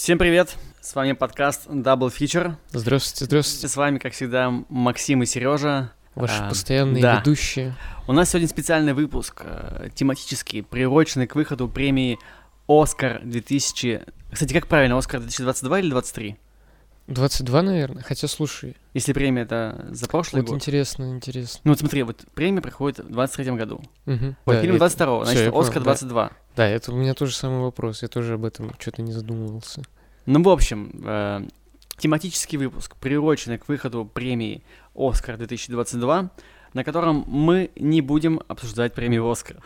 Всем привет! С вами подкаст Double Feature. Здравствуйте, здравствуйте. С вами, как всегда, Максим и Сережа. Ваши А, постоянные да. ведущие. У нас сегодня специальный выпуск, э, тематический, приуроченный к выходу премии Оскар 2000... Кстати, как правильно, Оскар 2022 или 2023? 22, наверное. Хотя, слушай, Если премия это за прошлый вот год. интересно, интересно. Ну вот смотри, вот премия проходит в 23 году. Мгм. Вот Да, фильм это- 22 всё, значит, понял, Оскар да. 22. Да, это у меня тоже самый вопрос. Я тоже об этом что-то не задумывался. Ну, в общем, э, тематический выпуск, приуроченный к выходу премии «Оскар 2022», на котором мы не будем обсуждать премию «Оскар».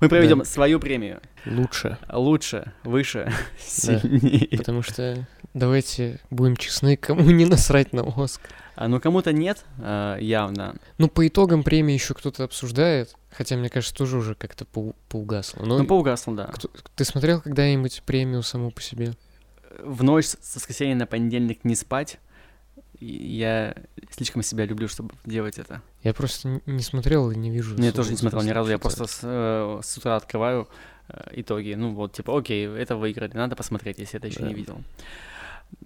Мы проведем Да. свою премию. Лучше. Лучше, выше, сильнее. Потому что давайте будем честны, кому не насрать на Оскар. А, ну, кому-то нет, э, явно. Ну, по итогам премии еще кто-то обсуждает. Хотя, мне кажется, тоже уже как-то поу- поугасло. Но Ну, поугасло, да. кто- ты смотрел когда-нибудь премию саму по себе? В ночь с воскресенья на понедельник не спать. Я слишком себя люблю, чтобы делать это. Я просто не смотрел и не вижу. Я особого тоже не смотрел ни разу, я просто с, э, с утра открываю э, итоги. Ну вот, типа, окей, это выиграли, надо посмотреть, если это еще Да. не видел.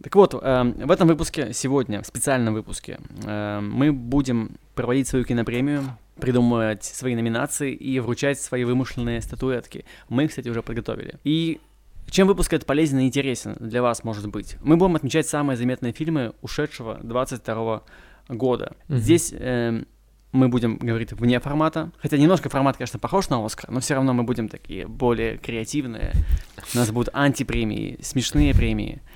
Так вот, эм, в этом выпуске сегодня, в специальном выпуске, эм, мы будем проводить свою кинопремию, придумывать свои номинации и вручать свои вымышленные статуэтки. Мы их, кстати, уже подготовили. И чем выпуск этот полезен и интересен для вас, может быть? Мы будем отмечать самые заметные фильмы ушедшего 22 года. Мгм. Здесь эм, мы будем говорить вне формата. Хотя немножко формат, конечно, похож на Оскар, но все равно мы будем такие более креативные. У нас будут антипремии, смешные премии, э,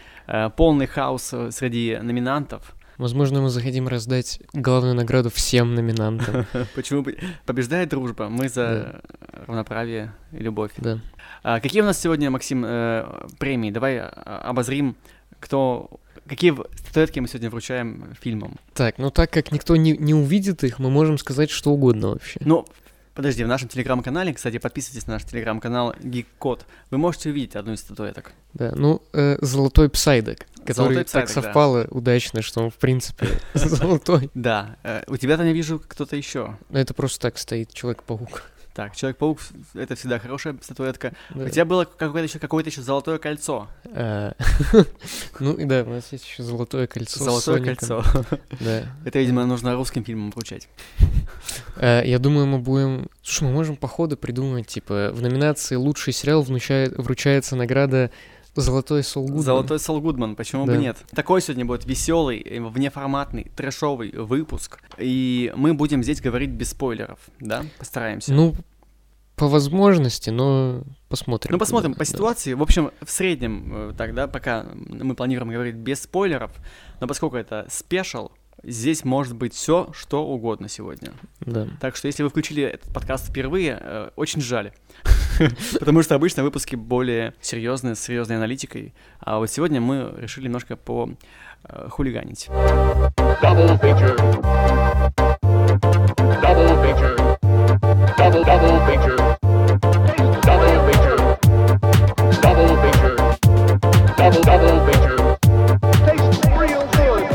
полный хаос э, среди номинантов. Возможно, мы захотим раздать главную награду всем номинантам. Почему бы- побеждает дружба? Мы за равноправие и любовь. Да. А какие у нас сегодня, Максим, э, премии? Давай э, обозрим, кто... Какие статуэтки мы сегодня вручаем фильмам? Так, ну так как никто не, не увидит их, мы можем сказать что угодно вообще. Ну, подожди, в нашем телеграм-канале, кстати, подписывайтесь на наш телеграм-канал Geek Код. Вы можете увидеть одну из статуэток. Да, ну, э, золотой псайдок, который Золотой так псайдок, да. совпало удачно, что он, в принципе, золотой. Да, э, у тебя там я вижу кто-то еще. Но это просто так стоит, Человек-паук. Так, Человек-паук — это всегда хорошая статуэтка. Да. У тебя было какое-то еще какое-то еще золотое кольцо. А, Ну и да, у нас есть еще золотое кольцо. Золотое кольцо. Да. Это, видимо, нужно русским фильмам вручать. Э, Я думаю, мы будем... Слушай, мы можем по ходу придумать, типа, в номинации «Лучший сериал» вручается награда «Золотой Сол Гудман». Золотой Сол Гудман, почему бы Да. нет? Такой сегодня будет веселый, э, внеформатный, трэшовый выпуск. И мы будем здесь говорить без спойлеров, да? Постараемся. Ну, по возможности, но посмотрим. Ну, посмотрим по да. ситуации. В общем, в среднем э, тогда, пока мы планируем говорить без спойлеров, но поскольку это спешл, здесь может быть все, что угодно сегодня. Да. Так что, если вы включили этот подкаст впервые, э, очень жаль. Потому что обычно выпуски более серьезные, с серьезной аналитикой. А вот сегодня мы решили немножко по э, хулиганить. double feature. Double feature. Double double feature. Double feature. Double feature. Double double feature. Tastes real good.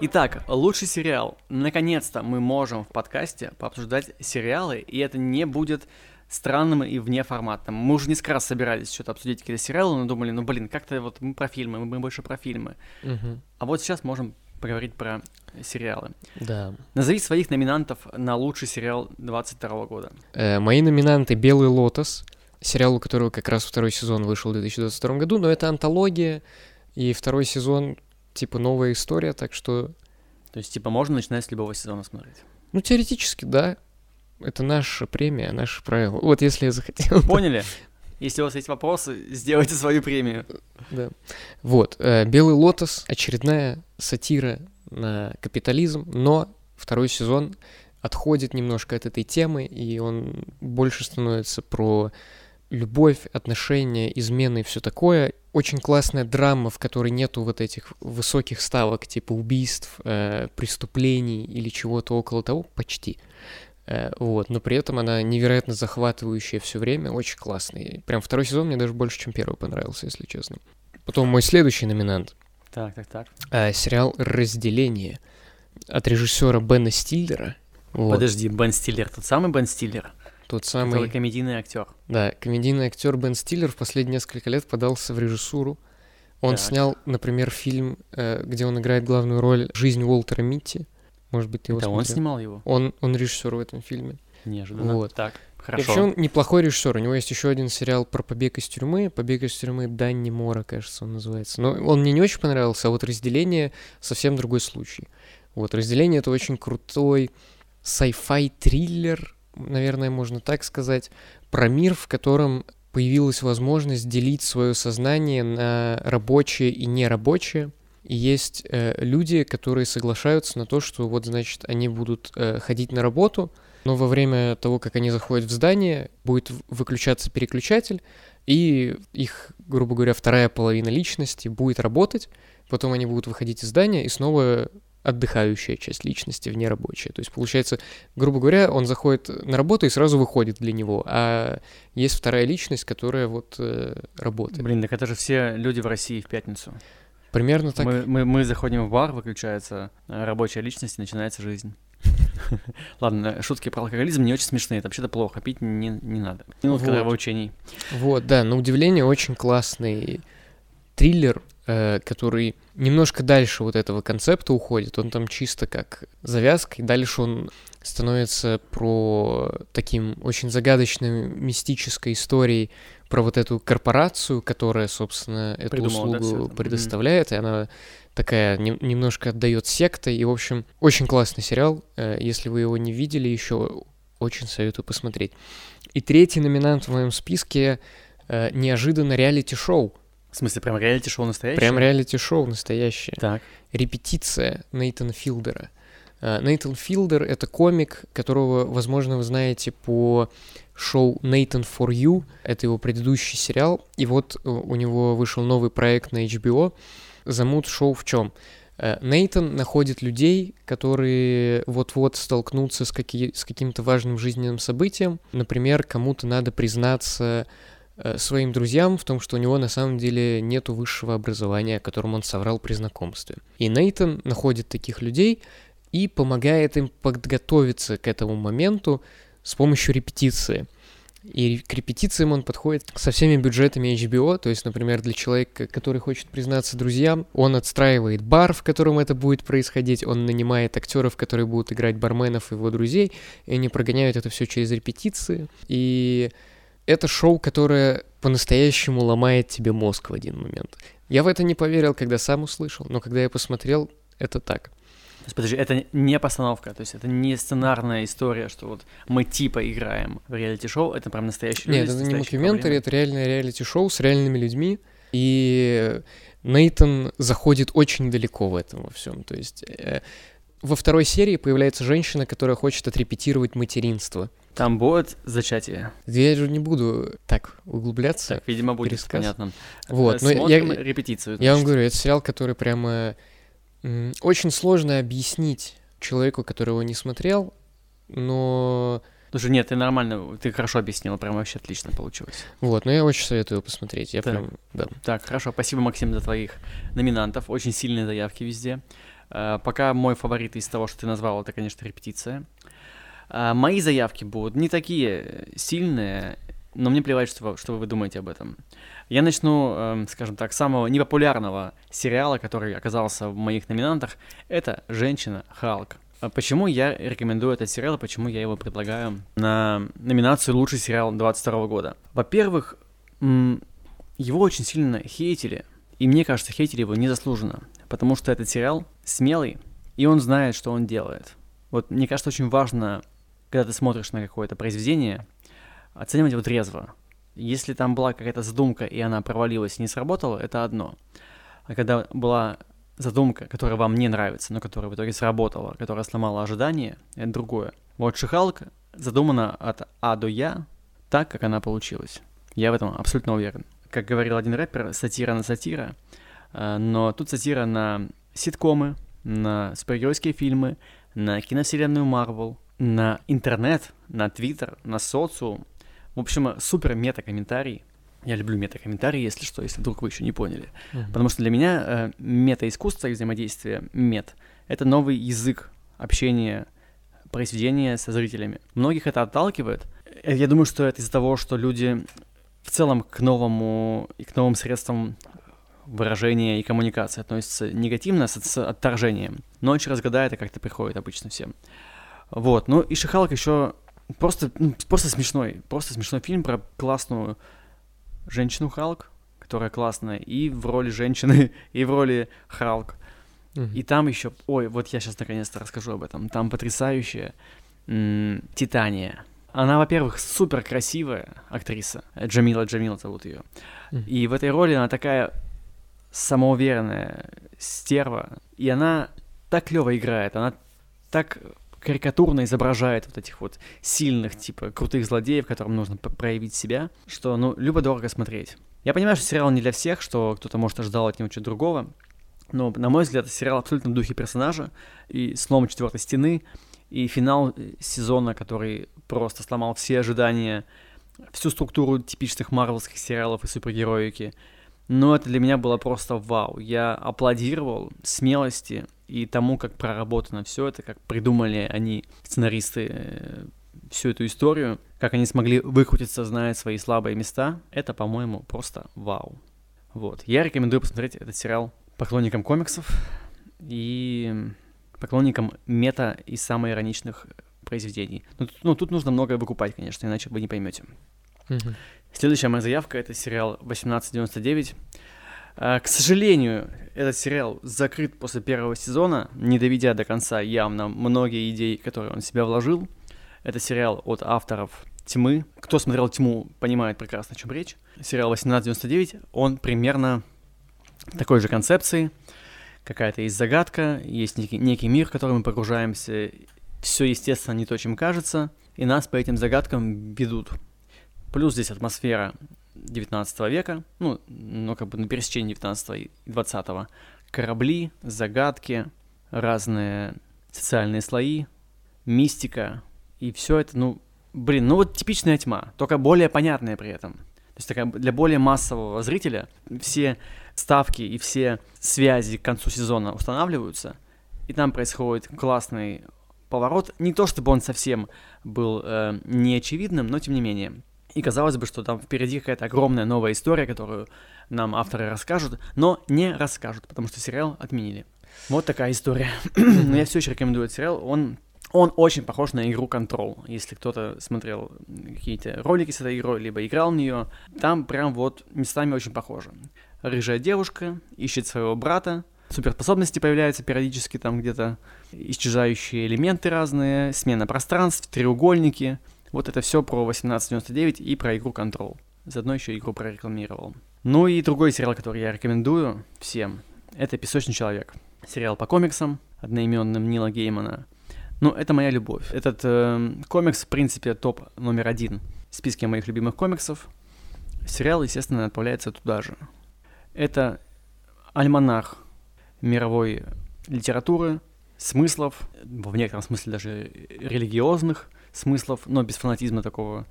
Итак, лучший сериал. Наконец-то мы можем в подкасте пообсуждать сериалы, и это не будет странным и внеформатным. Мы уже несколько раз собирались что-то обсудить какие-то сериалы, но думали, ну блин, как-то вот мы про фильмы, мы больше про фильмы. Мгм. А вот сейчас можем поговорить про сериалы. Да. Назови своих номинантов на лучший сериал 22 года. Э, Мои номинанты «Белый лотос», сериал, у которого как раз второй сезон вышел в 2022 году, но это антология, и второй сезон, типа, новая история, так что, То есть, типа, можно начинать с любого сезона смотреть. ну, теоретически, да, это наша премия, наши правила. Вот если я захотел. Поняли? Если у вас есть вопросы, сделайте свою премию. Да. Вот, э, «Белый лотос» — очередная сатира на капитализм, но второй сезон отходит немножко от этой темы, и он больше становится про любовь, отношения, измены и все такое. Очень классная драма, в которой нету вот этих высоких ставок, типа убийств, э, преступлений или чего-то около того, почти. Э, вот, но при этом она невероятно захватывающая все время, очень классный. Прям второй сезон мне даже больше, чем первый понравился, если честно. Потом мой следующий номинант Так, так, так. э, сериал «Разделение» от режиссера Бена Стиллера. Вот, Подожди, Бен Стиллер, тот самый Бен Стиллер, тот который самый, комедийный актер. да, комедийный актер Бен Стиллер в последние несколько лет подался в режиссуру. Он Так. снял, например, фильм, э, где он играет главную роль «Жизнь Уолтера Митти». Может быть, ты его Это он смотрел? снимал его? Он, он режиссер в этом фильме. Неожиданно. Вот. Так, хорошо. Вообще он неплохой режиссер. У него есть еще один сериал про побег из тюрьмы. Побег из тюрьмы Данни Мора, кажется, он называется. Но он мне не очень понравился, а вот разделение совсем другой случай. Вот разделение это очень крутой sci-fi триллер, наверное, можно так сказать, про мир, в котором появилась возможность делить свое сознание на рабочее и нерабочее. И есть э, люди, которые соглашаются на то, что вот, значит, они будут э, ходить на работу, но во время того, как они заходят в здание, будет выключаться переключатель, и их, грубо говоря, вторая половина личности будет работать, потом они будут выходить из здания, и снова отдыхающая часть личности, вне рабочая. То есть, получается, грубо говоря, он заходит на работу и сразу выходит для него, а есть вторая личность, которая вот э, работает. Блин, так это же все люди в России в пятницу. Примерно так. Мы, мы, мы заходим в бар, выключается э, рабочая личность, и начинается жизнь. Ладно, шутки про алкоголизм не очень смешные. Это вообще-то плохо. Пить не, не надо. Минутка Вот. нравоучений. Вот, да, на удивление очень классный триллер, э, который немножко дальше вот этого концепта уходит. Он там чисто как завязка, и дальше он становится про таким очень загадочной мистической историей про вот эту корпорацию, которая, собственно, эту Придумала, да, услугу это? предоставляет, и она такая нем- немножко отдает сектой. И, в общем, очень классный сериал. Э, Если вы его не видели еще, очень советую посмотреть. И третий номинант в моем списке э, неожиданно реалити-шоу. В смысле, прям реалити-шоу настоящее? Прям реалити-шоу настоящее. Так. Репетиция Нейтана Филдера. Э, Нейтан Филдер — это комик, которого, возможно, вы знаете по шоу Nathan for You. Это его предыдущий сериал. И вот э, у него вышел новый проект на HBO. Замут шоу в чем? Нейтан находит людей, которые вот-вот столкнутся с, каки- с каким-то важным жизненным событием. Например, кому-то надо признаться э, своим друзьям в том, что у него на самом деле нету высшего образования, о котором он соврал при знакомстве. И Нейтан находит таких людей и помогает им подготовиться к этому моменту с помощью репетиции. И к репетициям он подходит со всеми бюджетами HBO, то есть, например, для человека, который хочет признаться друзьям, он отстраивает бар, в котором это будет происходить, он нанимает актеров, которые будут играть барменов его друзей, и они прогоняют это все через репетиции. И это шоу, которое по-настоящему ломает тебе мозг в один момент. Я в это не поверил, когда сам услышал, но когда я посмотрел, это так. То есть, подожди, это не постановка, то есть это не сценарная история, что вот мы типа играем в реалити-шоу, это прям настоящие Нет, люди это не мокюментари, это реальное реалити-шоу с реальными людьми. И Нейтан заходит очень далеко в этом во всем. То есть э, во второй серии появляется женщина, которая хочет отрепетировать материнство. Там будет зачатие. Я же не буду так углубляться. Так, видимо, будет, пересказ. понятно. Вот, Э, но я- Смотрим репетицию. Я вам говорю, это сериал, который прямо очень сложно объяснить человеку, который его не смотрел, но Слушай, нет, ты нормально, ты хорошо объяснил, прям вообще отлично получилось. вот, но я очень советую его посмотреть. Я Так. прям, да. Так, хорошо, спасибо, Максим, за твоих номинантов. Очень сильные заявки везде. Э, пока мой фаворит из того, что ты назвал, это, конечно, репетиция. А, мои заявки будут не такие сильные, но мне плевать, что, что вы думаете об этом. Я начну, эм, скажем так, с самого непопулярного сериала, который оказался в моих номинантах. Это «Женщина Халк». А Почему я рекомендую этот сериал, почему я его предлагаю на номинацию «Лучший сериал 22 года»? Во-первых, его очень сильно хейтили, и мне кажется, хейтили его незаслуженно, потому что этот сериал смелый, и он знает, что он делает. Вот мне кажется, очень важно, когда ты смотришь на какое-то произведение, оценивать его трезво. Если там была какая-то задумка, и она провалилась не сработала, это одно. А когда была задумка, которая вам не нравится, но которая в итоге сработала, которая сломала ожидания, это другое. Вот Шихалк задумана от А до Я так, как она получилась. Я в этом абсолютно уверен. Как говорил один рэпер, сатира на сатира, э, но тут сатира на ситкомы, на супергеройские фильмы, на киновселенную Марвел, на интернет, на твиттер, на социум. В общем, супер мета-комментарий. Я люблю мета-комментарии, если что, если вдруг вы еще не поняли. Потому что для меня э, мета-искусство и взаимодействие мет — это новый язык общения произведения со зрителями. Многих это отталкивает. Э, Я думаю, что это из-за того, что люди в целом к новому и к новым средствам выражение и коммуникация относятся негативно, с, с отторжением. Но через года это как-то приходит обычно всем. Вот, ну и Шихалк еще просто, ну, просто смешной, просто смешной фильм про классную женщину Халк, которая классная и в роли женщины, и в роли Халк. И там еще, ой, вот я сейчас наконец-то расскажу об этом. Там потрясающая м, Титания. Она, во-первых, супер красивая актриса. Джамила Джамила зовут ее. И в этой роли она такая самоуверенная стерва. И она так клево играет, она так карикатурно изображает вот этих вот сильных, типа, крутых злодеев, которым нужно проявить себя, что, ну, любо-дорого смотреть. Я понимаю, что сериал не для всех, что кто-то, может, ожидал от него чего-то другого, но, на мой взгляд, сериал абсолютно в духе персонажа, и слом четвертой стены, и финал э, сезона, который просто сломал все ожидания, всю структуру типичных марвелских сериалов и супергероики. Но это для меня было просто вау. Я аплодировал смелости и тому, как проработано все это, как придумали они, сценаристы, э, всю эту историю, как они смогли выкрутиться, зная свои слабые места. Это, по-моему, просто вау. Вот. Я рекомендую посмотреть этот сериал поклонникам комиксов и поклонникам мета и самоироничных произведений. Ну, тут- ну, тут нужно многое выкупать, конечно, иначе вы не поймете. Мгм. Следующая моя заявка это сериал 1899. А, К сожалению, этот сериал закрыт после первого сезона, не доведя до конца явно многие идеи, которые он в себя вложил. Это сериал от авторов «Тьмы». Кто смотрел «Тьму», понимает прекрасно, о чем речь. Сериал 1899, он примерно такой же концепции. Какая-то есть загадка, есть некий, некий мир, в который мы погружаемся. Все, естественно, не то, чем кажется, и нас по этим загадкам ведут. Плюс здесь атмосфера 19 века, ну, ну, как бы на пересечении 19 и 20 Корабли, загадки, разные социальные слои, мистика, и все это, ну, блин, ну вот типичная тьма, только более понятная при этом. То есть такая для более массового зрителя все ставки и все связи к концу сезона устанавливаются, и там происходит классный поворот. Не то чтобы он совсем был э, неочевидным, но тем не менее. И казалось бы, что там впереди какая-то огромная новая история, которую нам авторы расскажут, но не расскажут, потому что сериал отменили. Вот такая история. но я все еще рекомендую этот сериал. Он, он очень похож на игру Control. Если кто-то смотрел какие-то ролики с этой игрой, либо играл в нее, там прям вот местами очень похоже. Рыжая девушка ищет своего брата, суперспособности появляются периодически там где-то, исчезающие элементы разные, смена пространств, треугольники. Вот это все про 1899 и про игру Control. Заодно еще игру прорекламировал. Ну и другой сериал, который я рекомендую всем, это «Песочный человек». Сериал по комиксам, одноименным Нила Геймана. Ну, это моя любовь. Этот э, комикс, в принципе, топ номер один в списке моих любимых комиксов. Сериал, естественно, отправляется туда же. Это альманах мировой литературы, смыслов, в некотором смысле даже религиозных смыслов, но без фанатизма такого.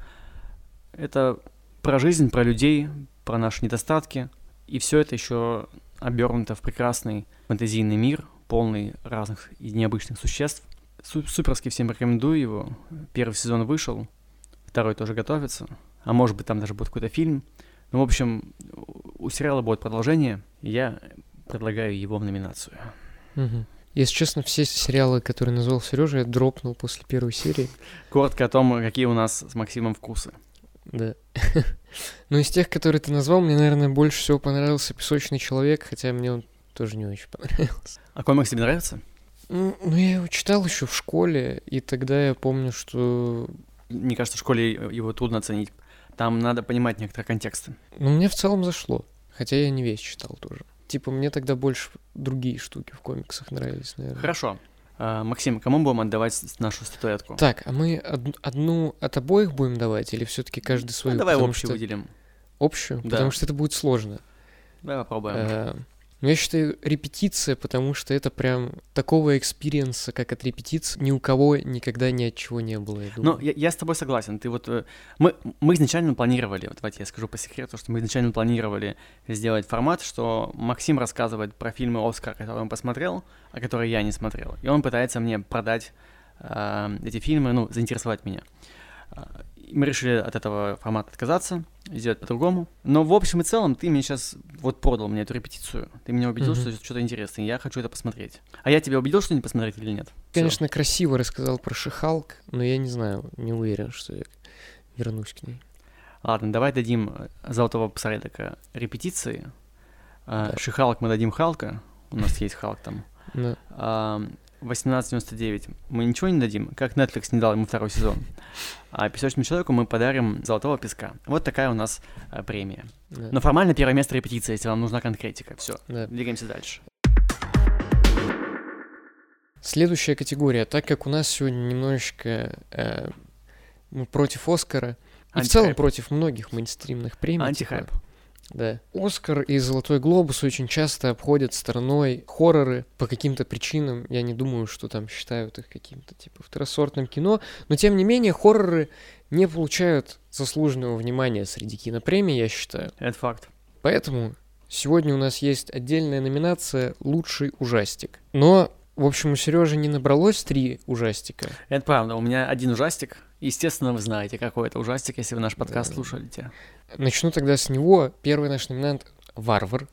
Это про жизнь, про людей, про наши недостатки. И все это еще обернуто в прекрасный фэнтезийный мир, полный разных и необычных существ. Су- суперски всем рекомендую его. Первый сезон вышел, второй тоже готовится. А может быть, там даже будет какой-то фильм. Ну, в общем, у сериала будет продолжение, я предлагаю его в номинацию. Мгм. Если честно, все сериалы, которые назвал Сережа, я дропнул после первой серии. Коротко о том, какие у нас с Максимом вкусы. Да. Но из тех, которые ты назвал, мне, наверное, больше всего понравился «Песочный человек», хотя мне он тоже не очень понравился. А комикс тебе нравится? Ну, ну, я его читал еще в школе, и тогда я помню, что... Мне кажется, в школе его трудно оценить. Там надо понимать некоторые контексты. Ну, мне в целом зашло, хотя я не весь читал тоже. Типа, мне тогда больше другие штуки в комиксах нравились, наверное. Хорошо. А, Максим, кому будем отдавать нашу статуэтку? Так, а мы од- одну от обоих будем давать, или все-таки каждый свою? Ну, давай общую что- выделим. Общую? Да. Потому что это будет сложно. Давай попробуем. Э, Ну, я считаю, репетиция, потому что это прям такого experience а, как от репетиции, ни у кого никогда ни от чего не было, я Ну, я, я с тобой согласен. Ты вот э, мы, мы изначально планировали, вот давайте я скажу по секрету, что мы изначально планировали сделать формат, что Максим рассказывает про фильмы Оскар, которые он посмотрел, а которые я не смотрел. И он пытается мне продать э, эти фильмы, ну, заинтересовать меня. И Мы решили от этого формата отказаться. Сделать по-другому. Но в общем и целом ты мне сейчас вот продал мне эту репетицию. Ты меня убедил, Мгм. что это что-то интересное. Я хочу это посмотреть. А я тебя убедил, что не посмотреть или нет? Всё. Конечно, красиво рассказал про Шихалк, но я не знаю, не уверен, что я вернусь к ней. Ладно, давай дадим э, Золотого Посредника репетиции. А, Да. Шихалк мы дадим Халка. У нас есть Халк там. Но А, 18.99 мы ничего не дадим, как Netflix не дал ему второй сезон. А песочному человеку мы подарим Золотого Песка. Вот такая у нас а, премия. да, Но формально первое место репетиция, если вам нужна конкретика. Все, да. двигаемся дальше. Следующая категория, так как у нас сегодня немножечко э, мы против Оскара, и в целом против многих мейнстримных премий. Антихайп. типа, Да. Оскар и Золотой Глобус очень часто обходят стороной хорроры по каким-то причинам. Я не думаю, что там считают их каким-то типа второсортным кино. Но тем не менее, хорроры не получают заслуженного внимания среди кинопремий, я считаю. Это факт. Поэтому сегодня у нас есть отдельная номинация «Лучший ужастик». Но, в общем, у Сережи не набралось три ужастика. Это правда. У меня один ужастик. Естественно, вы знаете, какой это ужастик, если вы наш подкаст Да. слушаете. Начну тогда с него. Первый наш номинант — «Варвар».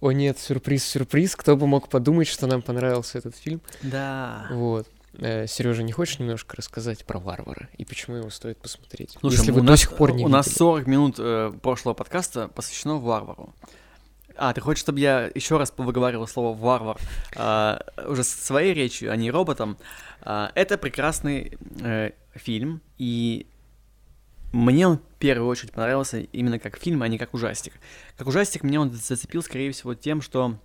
О нет, сюрприз-сюрприз, кто бы мог подумать, что нам понравился этот фильм. Да. Вот. Сережа, не хочешь немножко рассказать про «Варвара» и почему его стоит посмотреть? Слушай, если вы до нас- сих пор не У нас видели. 40 минут э, прошлого подкаста посвящено варвару. А, ты хочешь, чтобы я еще раз выговаривал слово варвар а, уже своей речью, а не роботом? А, это прекрасный э, фильм, и мне он в первую очередь понравился именно как фильм, а не как ужастик. Как ужастик меня он зацепил, скорее всего, тем, что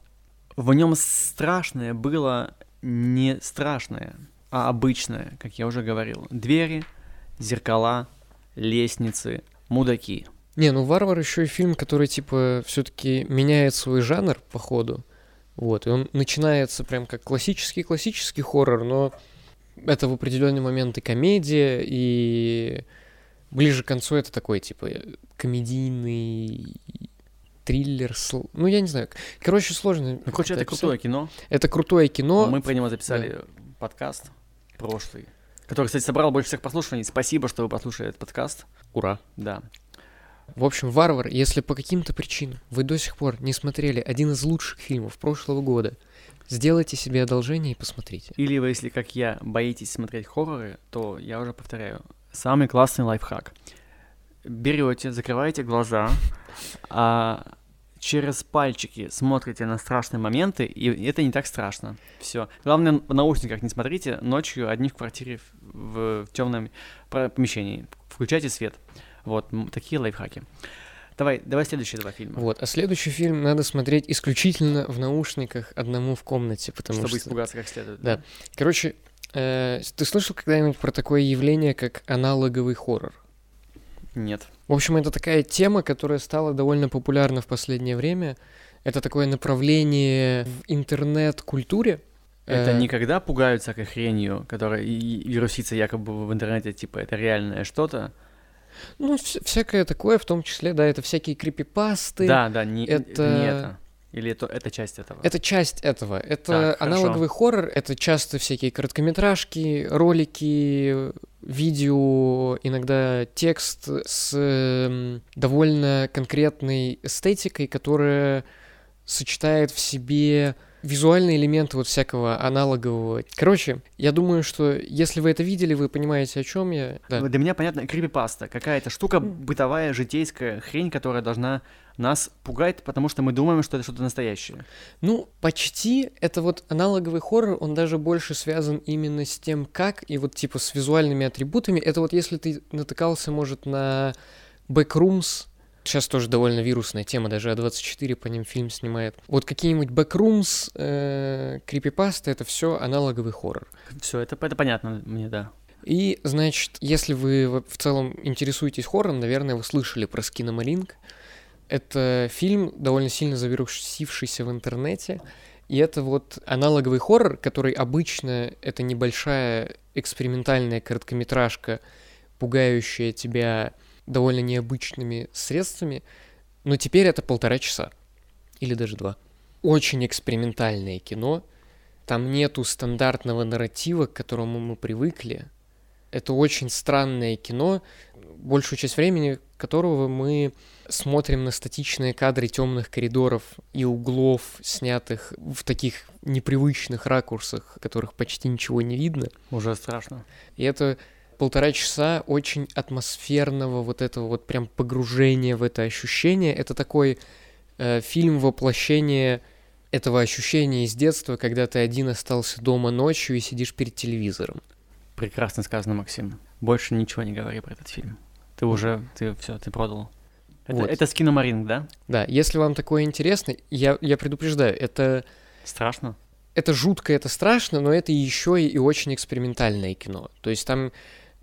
в нем страшное было не страшное, а обычное, как я уже говорил. Двери, зеркала, лестницы, мудаки. Не, ну «Варвар» еще и фильм, который, типа, все-таки меняет свой жанр по ходу. Вот, и он начинается прям как классический-классический хоррор, но это в определенный момент и комедия, и ближе к концу это такой, типа, комедийный триллер, сл- ну, я не знаю. Короче, сложно. Ну, короче, это как-то крутое кино. Это крутое кино. Мы про него записали подкаст прошлый, который, кстати, собрал больше всех прослушиваний. Спасибо, что вы послушали этот подкаст. Ура. Да. В общем, «Варвар», если по каким-то причинам вы до сих пор не смотрели один из лучших фильмов прошлого года, сделайте себе одолжение и посмотрите. Или вы, если, как я, боитесь смотреть хорроры, то я уже повторяю, самый классный лайфхак. Берете, закрываете глаза, а через пальчики смотрите на страшные моменты, и это не так страшно. Все. Главное, в наушниках не смотрите ночью одни в квартире в, в темном помещении. Включайте свет. Вот, такие лайфхаки. Давай, давай следующие два фильма. Вот, а следующий фильм надо смотреть исключительно в наушниках одному в комнате, потому чтобы что... испугаться как следует. Да. Короче, э, ты слышал когда-нибудь про такое явление, как аналоговый хоррор? Нет. В общем, это такая тема, которая стала довольно популярна в последнее время. Это такое направление в интернет-культуре. Это Э, никогда пугают всякой хренью, которая и, якобы в интернете, типа, это реальное что-то. Ну, вс- всякое такое, в том числе, да, это всякие крипипасты. Да, да, не это... не это. Или это, это часть этого. Это часть этого. Это Так, хорошо. аналоговый хоррор, это часто всякие короткометражки, ролики, видео, иногда текст с эм, довольно конкретной эстетикой, которая сочетает в себе визуальные элементы вот всякого аналогового. Короче, я думаю, что если вы это видели, вы понимаете, о чем я. Да. Для меня понятно, крипипаста. Какая-то штука бытовая, житейская хрень, которая должна нас пугать, потому что мы думаем, что это что-то настоящее. Ну, почти. Это вот аналоговый хоррор, он даже больше связан именно с тем, как, и вот типа с визуальными атрибутами. Это вот если ты натыкался, может, на Backrooms, сейчас тоже довольно вирусная тема, даже А24 по ним фильм снимает. Вот какие-нибудь Backrooms, э, крипипасты, это все аналоговый хоррор. Все, это, это понятно мне, да. И, значит, если вы в целом интересуетесь хоррором, наверное, вы слышали про Скиномалинк. Это фильм, довольно сильно завирусившийся в интернете. И это вот аналоговый хоррор, который обычно это небольшая экспериментальная короткометражка, пугающая тебя довольно необычными средствами. Но теперь это полтора часа. Или даже два. Очень экспериментальное кино. Там нету стандартного нарратива, к которому мы привыкли. Это очень странное кино, большую часть времени которого мы смотрим на статичные кадры темных коридоров и углов, снятых в таких непривычных ракурсах, которых почти ничего не видно. Уже страшно. И это полтора часа очень атмосферного вот этого вот прям погружения в это ощущение. Это такой э, фильм воплощения этого ощущения из детства, когда ты один остался дома ночью и сидишь перед телевизором. Прекрасно сказано, Максим. Больше ничего не говори про этот фильм. Ты уже, ты все, ты продал. Это, Вот. это с киномаринг, да? Да, если вам такое интересно, я, я предупреждаю, это, Страшно. это жутко, это страшно, но это еще и, и очень экспериментальное кино. То есть там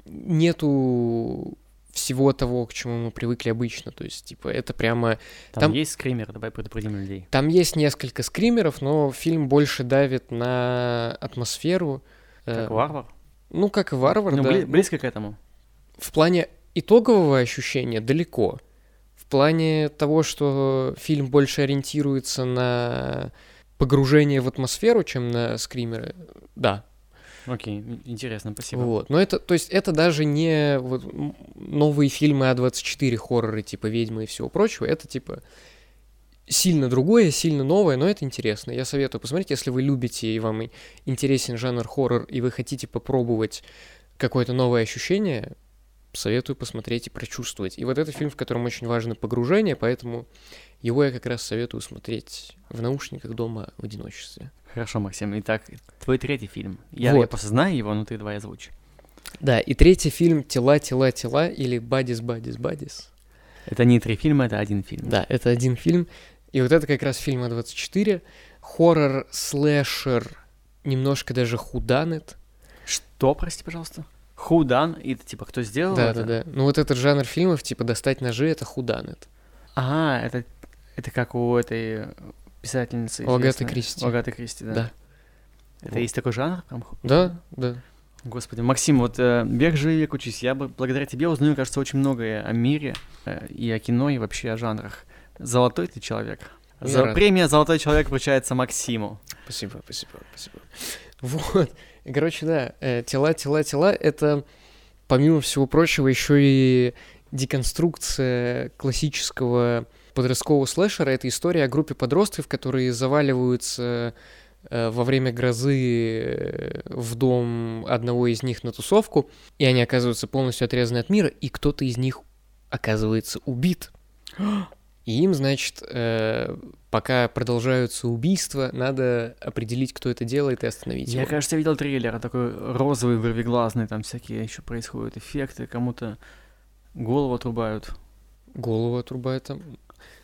нету всего того, к чему мы привыкли обычно. То есть, типа, это прямо... Там, Там- есть скример, давай предупредим людей. Там есть несколько скримеров, но фильм больше давит на атмосферу. Как Э, варвар. Ну, как и варвар, Ну, да. бли- близко к этому. В плане итогового ощущения далеко. В плане того, что фильм больше ориентируется на погружение в атмосферу, чем на скримеры, да. Окей, ин- интересно, спасибо. Вот. Но это, то есть, это даже не вот новые фильмы А24 хорроры типа «Ведьмы» и всего прочего. Это типа сильно другое, сильно новое, но это интересно. Я советую посмотреть, если вы любите и вам интересен жанр хоррор, и вы хотите попробовать какое-то новое ощущение, советую посмотреть и прочувствовать. И вот это фильм, в котором очень важно погружение, поэтому его я как раз советую смотреть в наушниках дома в одиночестве. Хорошо, Максим. Итак, твой третий фильм. Я, Вот. я просто знаю его, но ты давай озвучь. Да, и третий фильм «Тела, тела, тела» или «Бадис, бадис, бадис». Это не три фильма, это один фильм. Да, это один фильм. И вот это как раз фильм А24. Хоррор, слэшер, немножко даже худанет. Что, прости, пожалуйста? Худан, и это типа кто сделал Да, это? да, да. Ну вот этот жанр фильмов, типа «Достать ножи» — это худанет. Ага, это, это как у этой писательницы. У Агаты. Кристи. У Агаты Кристи, да. Да. Это Вот. есть такой жанр? Ху- Да, да. Господи, Максим, вот э, бег живи, век учись. Я бы благодаря тебе узнаю, кажется, очень многое о мире э, и о кино, и вообще о жанрах. Золотой ты человек. Я За- рад. премия «Золотой человек» вручается Максиму. Спасибо, спасибо, спасибо. Вот. И, короче, да, э, тела, тела, тела — это, помимо всего прочего, еще и деконструкция классического подросткового слэшера. Это история о группе подростков, которые заваливаются э, во время грозы э, в дом одного из них на тусовку, и они оказываются полностью отрезаны от мира, и кто-то из них оказывается убит. И им, значит, э, пока продолжаются убийства, надо определить, кто это делает, и остановить Я, его. кажется, видел трейлер, такой розовый, вырвиглазный, там всякие еще происходят эффекты, кому-то голову отрубают. Голову отрубают там.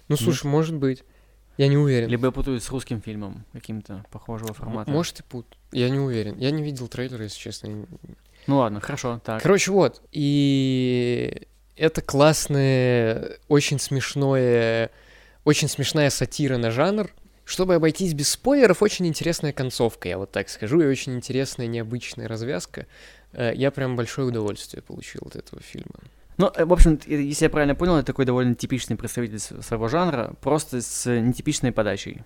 Ну, слушай, может быть. Я не уверен. Либо я путаю с русским фильмом каким-то похожего формата. Может и пут. Я не уверен. Я не видел трейлера, если честно. Ну ладно, хорошо, так. Короче, вот. И это классное, очень смешное, очень смешная сатира на жанр. Чтобы обойтись без спойлеров, очень интересная концовка, я вот так скажу, и очень интересная, необычная развязка. Э, Я прям большое удовольствие получил от этого фильма. Ну, э, в общем, если я правильно понял, это такой довольно типичный представитель своего жанра, просто с нетипичной подачей.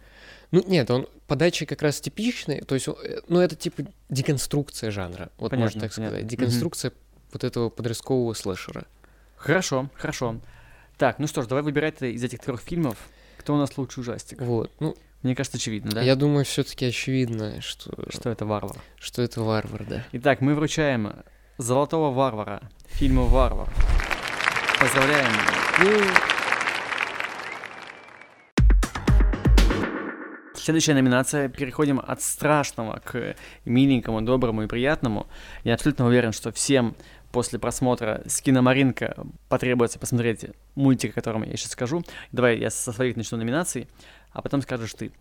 Ну, нет, он подача как раз типичный, то есть, э, ну, это типа деконструкция жанра, вот можно Понятно, так сказать. понятно. Деконструкция вот этого подросткового слэшера. Хорошо, хорошо. Так, ну что ж, давай выбирать из этих трех фильмов, кто у нас лучший ужастик. Вот, ну, Мне кажется, очевидно, да? я думаю, все таки очевидно, что, Что это варвар. что это варвар, да. Итак, мы вручаем Золотого варвара фильму «Варвар». Поздравляем. Следующая номинация. Переходим от страшного к миленькому, доброму и приятному. Я абсолютно уверен, что всем после просмотра с киномаринка потребуется посмотреть мультик, о котором я сейчас скажу. Давай я со своих начну номинаций, а потом скажешь ты.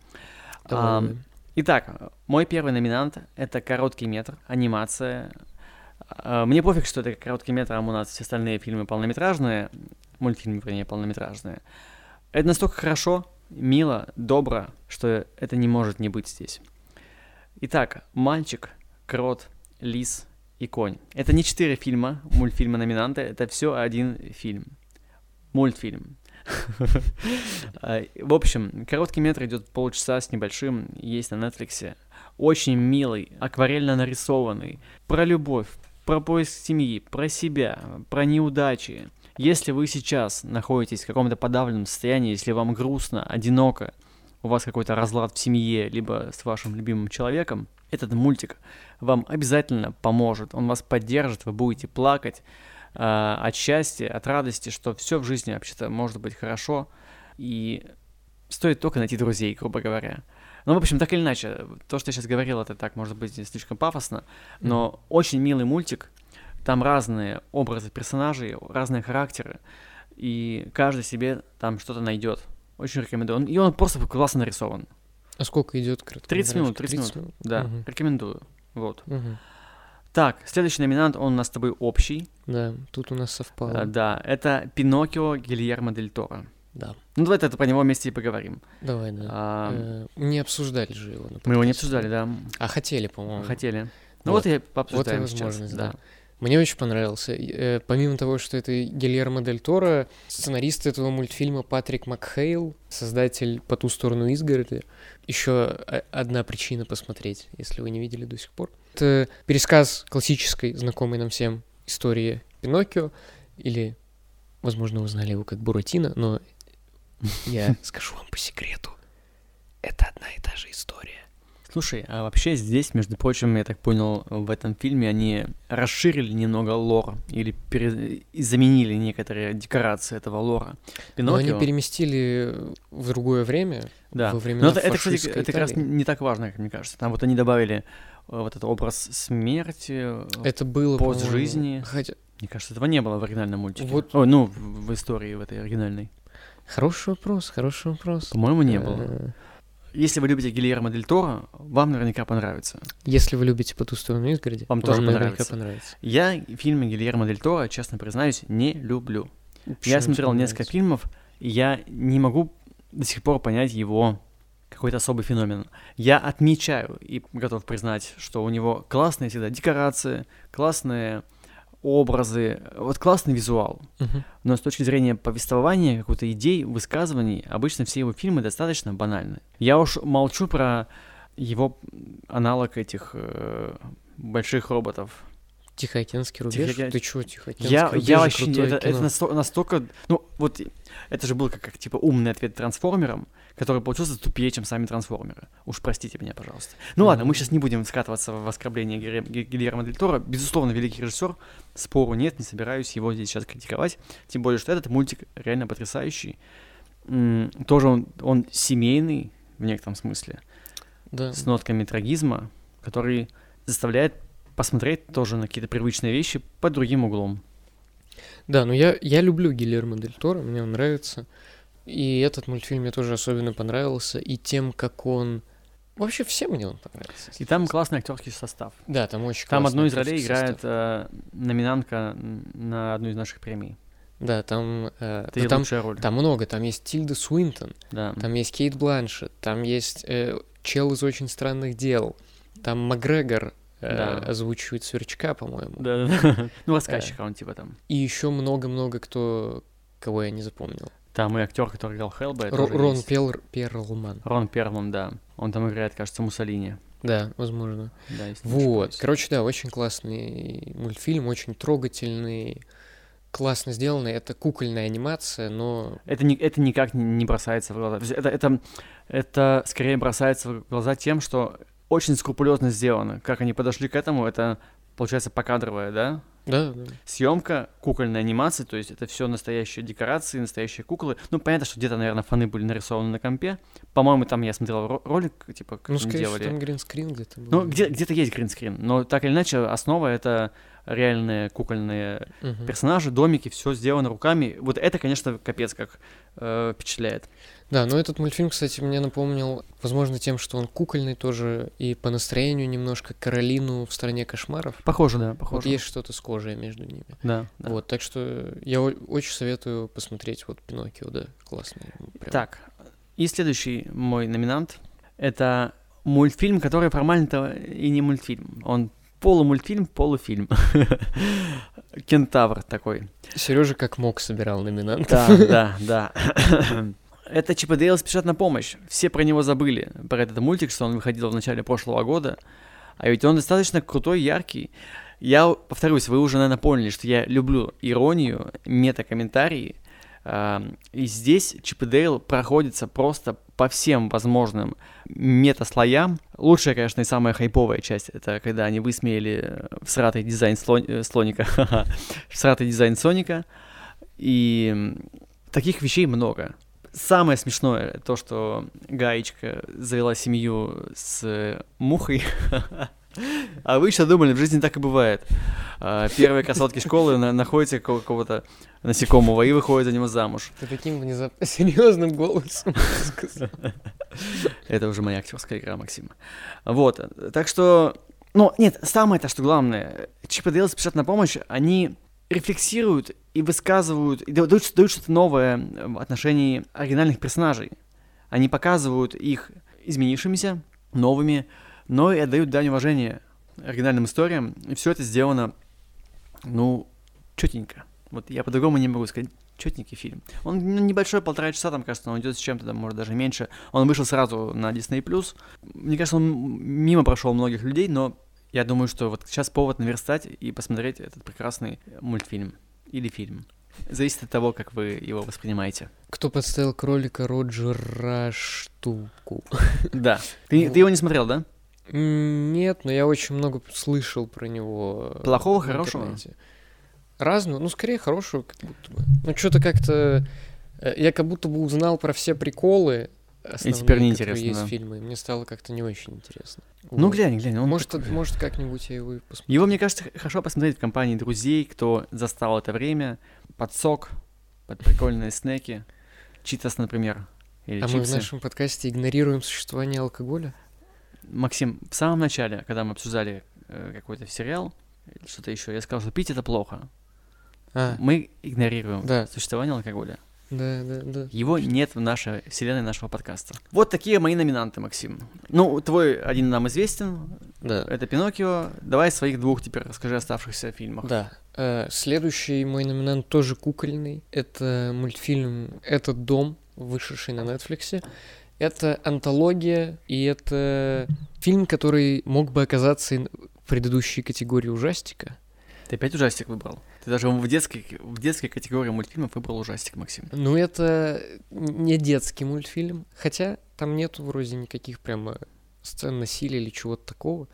Давай. Итак, мой первый номинант — это короткий метр, анимация. А, Мне пофиг, что это короткий метр, а у нас все остальные фильмы полнометражные, мультфильмы, вернее, полнометражные. Это настолько хорошо, мило, добро, что это не может не быть здесь. Итак, «Мальчик», «Крот», «Лис» и «Конь». Это не четыре фильма, мультфильма номинанта, это все один фильм. Мультфильм. А, В общем, короткий метр идет полчаса с небольшим, есть на Netflix. Очень милый, акварельно нарисованный, про любовь, про поиск семьи, про себя, про неудачи. Если вы сейчас находитесь в каком-то подавленном состоянии, если вам грустно, одиноко, у вас какой-то разлад в семье, либо с вашим любимым человеком, этот мультик вам обязательно поможет, он вас поддержит, вы будете плакать э, от счастья, от радости, что все в жизни вообще-то может быть хорошо, и стоит только найти друзей, грубо говоря. Ну, в общем, так или иначе, то, что я сейчас говорил, это так, может быть, слишком пафосно, но очень милый мультик, там разные образы персонажей, разные характеры, и каждый себе там что-то найдет. Очень рекомендую. И он просто классно нарисован. А сколько идет 30 минут, 30 минут. Да, Мгм. рекомендую. Вот. Мгм. Так, следующий номинант, он у нас с тобой общий. Да, тут у нас совпало. Э, да, это Пиноккио Гильермо Дель Торо. Да. Ну, давай это про него вместе и поговорим. Давай, да. А, Э, Не обсуждали же его. на мы его не обсуждали, да. А хотели, по-моему. Хотели. Ну вот, Вот. и пообсуждаем Вот и сейчас. возможность, да. да. Мне очень понравился. Э, помимо того, что это Гильермо Дель Торо, сценарист этого мультфильма Патрик Макхейл, создатель «По ту сторону изгороди». Еще одна причина посмотреть, если вы не видели до сих пор. Это пересказ классической, знакомой нам всем истории Пиноккио, или, возможно, вы знали его как Буратино, но я скажу вам по секрету. Это одна и та же история. Слушай, а вообще здесь, между прочим, я так понял, в этом фильме они расширили немного лор или пере- заменили некоторые декорации этого лора. Но они Пиноккио, переместили в другое время, да. во времена Но это, это, кстати, это как раз не так важно, как мне кажется. Там вот они добавили э, вот этот образ смерти. э, Это было пост жизни. Хотя Мне кажется, этого не было в оригинальном мультике. Вот- Ой, ну, в, в истории в этой оригинальной. хороший вопрос, хороший вопрос. По-моему, не было. Если вы любите Гильермо Дель Торо, вам наверняка понравится. Если вы любите по ту сторону изгороди, Вам тоже наверняка понравится. понравится. Я фильмы Гильермо Дель Торо, честно признаюсь, не люблю. Я Почему смотрел тебе несколько фильмов, и я не могу до сих пор понять его какой-то особый феномен. Я отмечаю и готов признать, что у него классные всегда декорации, классные образы, вот классный визуал. Мгм. Но с точки зрения повествования, какой-то идей, высказываний, обычно все его фильмы достаточно банальны. Я уж молчу про его аналог этих э, больших роботов. Тихоокеанский рубеж. Тихооке- Ты чё, Тихоокеанский Я, рубеж я вообще это, это кино. насто- настолько, ну вот это же был как, как, типа умный ответ трансформерам, который получился тупее, чем сами трансформеры. Уж простите меня, пожалуйста. Ну ладно, мы сейчас не будем скатываться в оскорбление Гильер- Ги- Гильермо Дель Торо. Безусловно, великий режиссер, спору нет, не собираюсь его здесь сейчас критиковать. Тем более, что этот мультик реально потрясающий. М, Тоже он, он семейный в некотором смысле, Да. с нотками трагизма, который заставляет посмотреть тоже на какие-то привычные вещи под другим углом. Да, но я, я люблю Гильермо Дель Торо, мне он нравится. И этот мультфильм мне тоже особенно понравился. И тем, как он... Вообще всем мне он понравился. И там классный актерский состав. Да, там очень Там классный одну из ролей играет э, номинантка на одну из наших премий. Да, там... э, Это ее там, лучшая роль. там много. Там есть Тильда Суинтон, Да. там есть Кейт Бланшет, там есть э, чел из «Очень странных дел», там Макгрегор э, Да. озвучивает Сверчка, по-моему. Да, да, да. Ну, рассказчика он типа там. И еще много-много кто, кого я не запомнил. Там и актер, который играл. Ро- Рон Пел- Перлман. Рон Перлман, да. Он там играет, кажется, Муссолини. Да, возможно. Да, если Вот. Короче, да, очень классный мультфильм, очень трогательный, классно сделанный. Это кукольная анимация, но Это, не, это никак не- бросается в глаза. Это, это, это скорее бросается в глаза тем, что очень скрупулезно сделано. Как они подошли к этому, это получается покадровая, да, да, да. съемка кукольной анимации, то есть это все настоящие декорации, настоящие куклы. Ну, понятно, что где-то, наверное, фаны были нарисованы на компе. По-моему, там я смотрел ро- ролик, типа, как Ну, они скорее делали. всего, там гринскрин где-то был. Ну, где, где-то есть гринскрин, но так или иначе, основа это реальные кукольные Мгм. персонажи, домики, все сделано руками. Вот это, конечно, капец как э, впечатляет. Да, но этот мультфильм, кстати, мне напомнил, возможно, тем, что он кукольный тоже, и по настроению немножко Каролину в «Стране кошмаров». Похоже, да, Вот похоже. есть что-то схожее между ними. Да, да. Вот, так что я очень советую посмотреть вот Пиноккио, да, классный. прям. Так, и следующий мой номинант — это мультфильм, который формально-то и не мультфильм. Он полумультфильм, полуфильм. Кентавр такой. Сережа как мог собирал номинантов. Да, да, да. Это Чип и Дейл спешат на помощь. Все про него забыли, про этот мультик, что он выходил в начале прошлого года. А ведь он достаточно крутой, яркий. Я повторюсь, вы уже, наверное, поняли, что я люблю иронию, мета-комментарии, и здесь Чип и Дейл проходится просто по всем возможным мета-слоям. Лучшая, конечно, и самая хайповая часть, это когда они высмеяли всратый дизайн слон... э, слоника, всратый дизайн Соника, и таких вещей много. Самое смешное то, что Гаечка завела семью с мухой. А вы что думали, в жизни так и бывает. А, Первые красотки школы на- находите ка- какого-то насекомого и выходят за него замуж. Ты таким внезапно серьезным голосом сказал. Это уже моя актерская игра, Максим. Вот, так что... Ну, нет, самое-то, что главное, Чип и Дейл спешат на помощь, они рефлексируют и высказывают, и дают, дают что-то новое в отношении оригинальных персонажей. Они показывают их изменившимися, новыми, но и отдают дань уважения оригинальным историям, и все это сделано, ну, четенько. Вот я по-другому не могу сказать. Четенький фильм. Он небольшой, полтора часа, там, кажется, он идет с чем-то, там, может, даже меньше. Он вышел сразу на Disney+. Мне кажется, он мимо прошел многих людей, но я думаю, что вот сейчас повод наверстать и посмотреть этот прекрасный мультфильм или фильм. Зависит от того, как вы его воспринимаете. Кто подставил кролика Роджера штуку? Да. Ты, ты его не смотрел, да? Нет, но я очень много слышал про него. э, Плохого, хорошего? Разного, ну, скорее хорошего, как будто бы. Ну, что-то как-то... э, Я как будто бы узнал про все приколы основные, теперь которые неинтересно, есть да. и Мне стало как-то не очень интересно. Ну, Вот. глянь, глянь. Он Может, такой- может как-нибудь я его и посмотрю. Его, мне кажется, хорошо посмотреть в компании друзей, кто застал это время, под сок, под прикольные снеки, читас, например, или А мы в чипсы. нашем подкасте игнорируем существование алкоголя? Максим, в самом начале, когда мы обсуждали э, какой-то сериал, или что-то еще, я сказал, что пить это плохо. А, Мы игнорируем Да. существование алкоголя. да, да, да. Его нет в нашей вселенной нашего подкаста. Вот такие мои номинанты, Максим. Ну, твой один нам известен, Да. это Пиноккио. Давай своих двух теперь расскажи оставшихся фильмах. Да. Э, Следующий мой номинант тоже кукольный. Это мультфильм «Этот дом», вышедший на Нетфликсе. Это антология, и это фильм, который мог бы оказаться в предыдущей категории ужастика. Ты опять ужастик выбрал. Ты даже в детской, в детской категории мультфильмов выбрал ужастик, Максим. Ну, это не детский мультфильм, хотя там нету вроде никаких прямо сцен насилия или чего-то такого.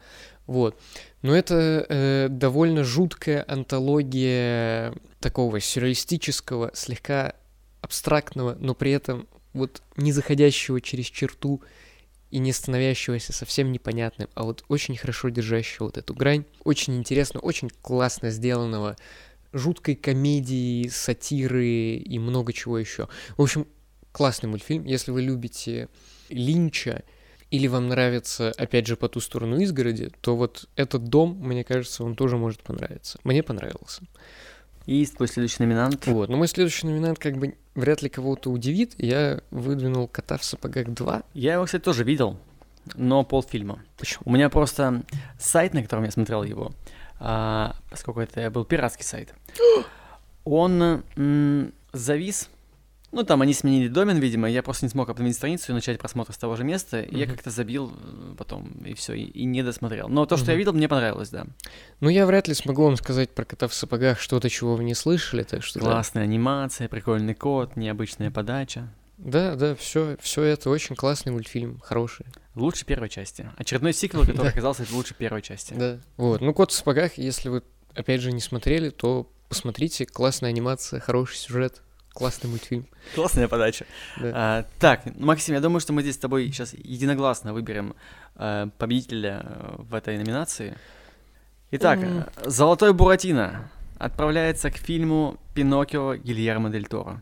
Вот. Но это э, довольно жуткая антология такого сюрреалистического, слегка абстрактного, но при этом вот не заходящего через черту и не становящегося совсем непонятным, а вот очень хорошо держащего вот эту грань. Очень интересно, очень классно сделанного, жуткой комедии, сатиры и много чего еще. В общем, классный мультфильм. Если вы любите Линча или вам нравится, опять же, по ту сторону изгороди, то вот этот дом, мне кажется, он тоже может понравиться. Мне понравился. И твой следующий номинант. Вот. Но мой следующий номинант как бы вряд ли кого-то удивит. Я выдвинул «Кота в сапогах 2». Я его, кстати, тоже видел, но полфильма. Почему? У меня просто сайт, на котором я смотрел его, а, поскольку это был пиратский сайт, он завис. Ну, там они сменили домен, видимо, я просто не смог обновить страницу и начать просмотр с того же места, и я как-то забил э, потом, и все, и, и не досмотрел. Но то, что я Мгм. видел, мне понравилось, да. Ну, я вряд ли смогу вам сказать про «Кота в сапогах» что-то, чего вы не слышали, так что... да. Классная анимация, прикольный код, необычная подача. Да, да, все, все это очень классный мультфильм, хороший. Лучше первой части. Очередной сиквел, который Да. оказался лучше первой части. Да. Вот. Ну, кот в сапогах, если вы опять же не смотрели, то посмотрите. Классная анимация, хороший сюжет, классный мультфильм. Классная подача. Да. А, так, Максим, я думаю, что мы здесь с тобой сейчас единогласно выберем э, победителя э, в этой номинации. Итак, э, Золотой Буратино отправляется к фильму Пиноккио Гильермо Дель Торо.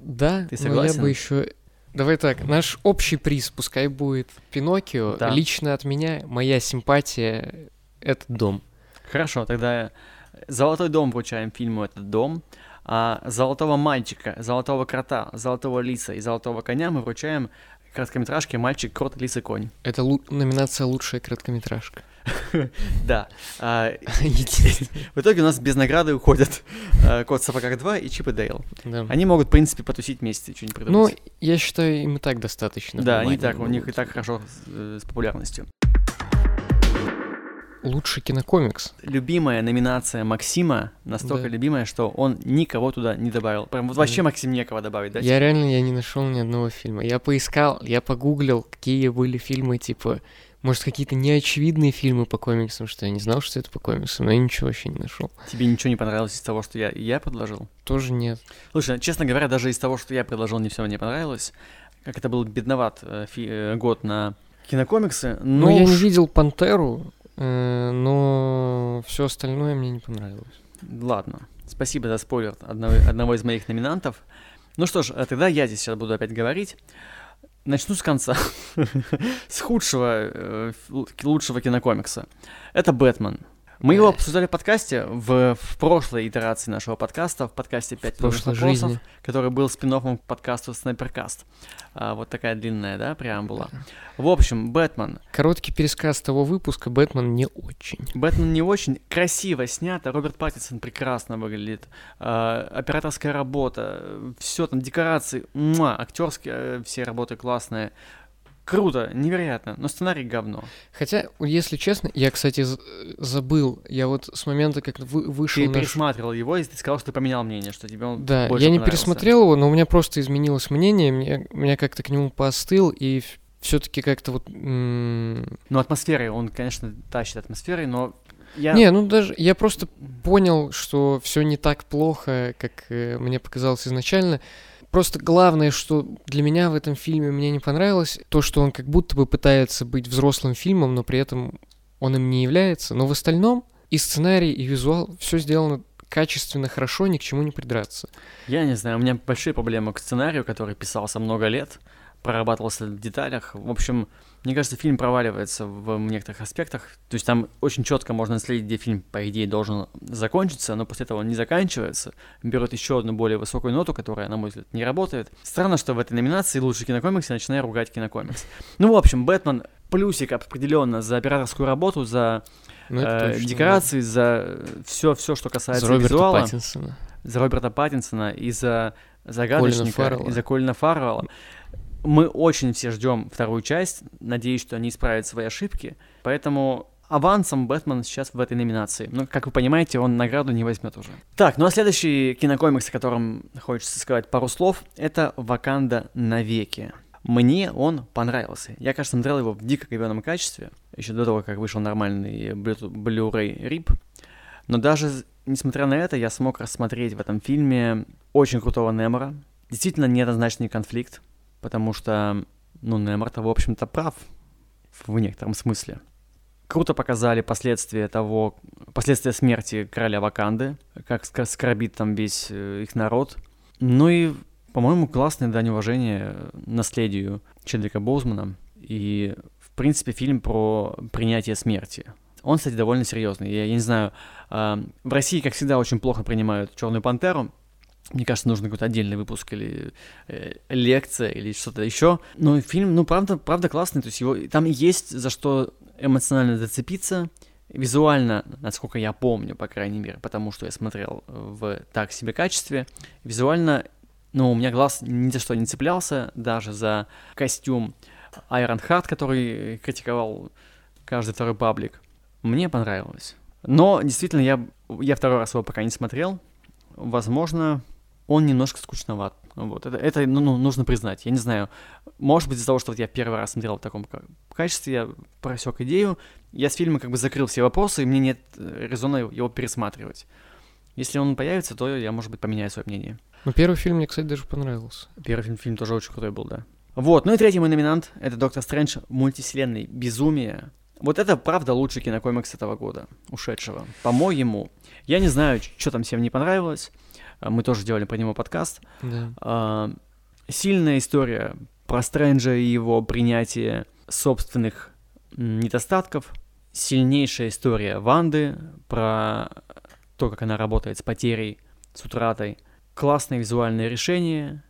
Да, Ты но согласен? я бы еще. Давай так, наш общий приз пускай будет Пиноккио. Да. Лично от меня моя симпатия это дом. Хорошо, тогда Золотой дом вручаем фильму «Этот дом», а Золотого мальчика, Золотого крота, Золотого лиса и Золотого коня мы вручаем короткометражке «Мальчик, крот, лис и конь». Это лу- номинация лучшая короткометражка. Да. а, в итоге у нас без награды уходят э, «Кот в сапогах 2» и «Чип и Дейл». Они могут, в принципе, потусить вместе, что-нибудь придумать. Ну, я считаю, им и так достаточно. да, они так, у них и так хорошо с, э, с популярностью. Лучший кинокомикс. Любимая номинация Максима, настолько Да. любимая, что он никого туда не добавил. Прям вот вообще Максим некого добавить, да? Я реально я не нашел ни одного фильма. Я поискал, я погуглил, какие были фильмы, типа, может, какие-то неочевидные фильмы по комиксам, что я не знал, что это по комиксам, но я ничего вообще не нашел. Тебе ничего не понравилось из того, что я, я предложил? Тоже нет. Слушай, честно говоря, даже из того, что я предложил, не все мне понравилось. Как это был бедноват э, фи- э, год на кинокомиксы. Ну, Но я не уж- видел Пантеру, но все остальное мне не понравилось. Ладно, спасибо за спойлер одного, одного из моих номинантов. Ну что ж, э, тогда я здесь сейчас буду опять говорить. Начну с конца. с худшего, э, лучшего кинокомикса. Это «Бэтмен». Мы его обсуждали в подкасте в, в прошлой итерации нашего подкаста, в подкасте «Пять В прошлой вопросов», жизни. который был спин к подкасту «Снайперкаст». А, вот такая длинная, да, преамбула. В общем, «Бэтмен». Короткий пересказ того выпуска «Бэтмен» не очень. Бэтмен не очень красиво снято, Роберт Паттинсон прекрасно выглядит, э, операторская работа, все там, декорации, актерские э, все работы классные. Круто, невероятно, но сценарий говно. Хотя, если честно, я, кстати, забыл, я вот с момента, как вы- вышел Ты наш... пересматривал его, и ты сказал, что ты поменял мнение, что тебе он Да, больше я не пересмотрел его, но у меня просто изменилось мнение, мне, меня как-то к нему поостыл, и все-таки как-то вот... Но атмосферой, он, конечно, тащит атмосферой, но я... Не, ну даже я просто понял, что все не так плохо, как э, мне показалось изначально. Просто главное, что для меня в этом фильме мне не понравилось, то, что он как будто бы пытается быть взрослым фильмом, но при этом он им не является. Но в остальном и сценарий, и визуал, все сделано качественно, хорошо, ни к чему не придраться. Я не знаю, у меня большие проблемы к сценарию, который писался много лет, прорабатывался в деталях. В общем, мне кажется, фильм проваливается в некоторых аспектах. То есть там очень четко можно следить, где фильм, по идее, должен закончиться, но после этого он не заканчивается, берет еще одну более высокую ноту, которая, на мой взгляд, не работает. Странно, что в этой номинации лучший кинокомикс я начинаю ругать кинокомикс. Ну, в общем, Бэтмен плюсик определенно за операторскую работу, за Ну, э, точно, да. декорации, за все, все, что За касается Роберта визуала Паттинсона. за Роберта Паттинсона и за загадочника, и за Колина Фаррелла. Мы очень все ждем вторую часть. Надеюсь, что они исправят свои ошибки. Поэтому авансом Бэтмен сейчас в этой номинации. Но, как вы понимаете, он награду не возьмет уже. Так, ну а следующий кинокомикс, о котором хочется сказать пару слов, это «Ваканда навеки». Мне он понравился. Я, кажется, смотрел его в дико говёном качестве, еще до того, как вышел нормальный Blu- Blu-ray RIP. Но даже несмотря на это, я смог рассмотреть в этом фильме очень крутого Немора. Действительно неоднозначный конфликт, потому что, ну, Немор-то, в общем-то, прав в некотором смысле. Круто показали последствия того, последствия смерти короля Ваканды, как скорбит там весь э, их народ. Ну и, по-моему, классное дань уважения наследию Чедрика Боузмана. И, в принципе, фильм про принятие смерти. Он, кстати, довольно серьезный. Я, я не знаю, а, в России, как всегда, очень плохо принимают Черную пантеру. Мне кажется, нужен какой-то отдельный выпуск или э, лекция или что-то еще. Но фильм, ну, правда, правда классный. То есть его там есть за что эмоционально зацепиться. Визуально, насколько я помню, по крайней мере, потому что я смотрел в так себе качестве, визуально, ну, у меня глаз ни за что не цеплялся, даже за костюм Iron Heart, который критиковал каждый второй паблик. Мне понравилось. Но, действительно, я, я второй раз его пока не смотрел. Возможно, он немножко скучноват. Вот, это, это ну, ну, нужно признать. Я не знаю, может быть, из-за того, что вот я первый раз смотрел в таком ка- качестве, я просек идею, я с фильма как бы закрыл все вопросы, и мне нет э, резона его- его пересматривать. Если он появится, то я, может быть, поменяю свое мнение. Ну, первый фильм мне, кстати, даже понравился. Первый фильм, фильм тоже очень крутой был, да. Вот, ну и третий мой номинант — это «Доктор Стрэндж. Мультивселенной. Безумие». Вот это, правда, лучший кинокомикс этого года, ушедшего. По-моему, я не знаю, что там всем не понравилось. А, Мы тоже делали про него подкаст. Да. А, Сильная история про Стрэнджа и его принятие собственных недостатков. Сильнейшая история Ванды про то, как она работает с потерей, с утратой. Классное визуальное решение,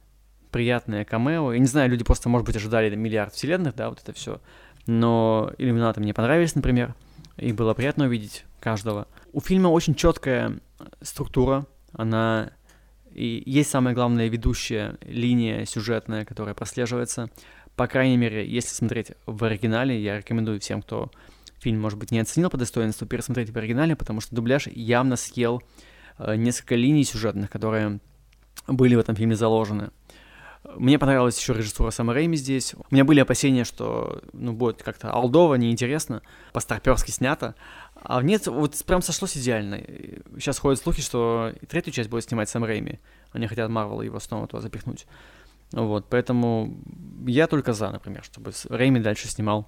приятное камео. Я не знаю, люди просто, может быть, ожидали миллиард вселенных, да, вот это все. Но иллюминаты мне понравились, например. И было приятно увидеть каждого. У фильма очень четкая структура. Она и есть самая главная ведущая линия сюжетная, которая прослеживается. По крайней мере, если смотреть в оригинале, я рекомендую всем, кто фильм, может быть, не оценил по достоинству, пересмотреть в оригинале, потому что дубляж явно съел э, несколько линий сюжетных, которые были в этом фильме заложены. Мне понравилась еще режиссура Сэма Рэйми здесь. У меня были опасения, что ну, будет как-то алдово, неинтересно, по-старперски снято. А нет, вот прям сошлось идеально. Сейчас ходят слухи, что третью часть будет снимать Сэм Рэйми. Они хотят Марвел его снова туда запихнуть. Вот, поэтому я только за, например, чтобы Рэйми дальше снимал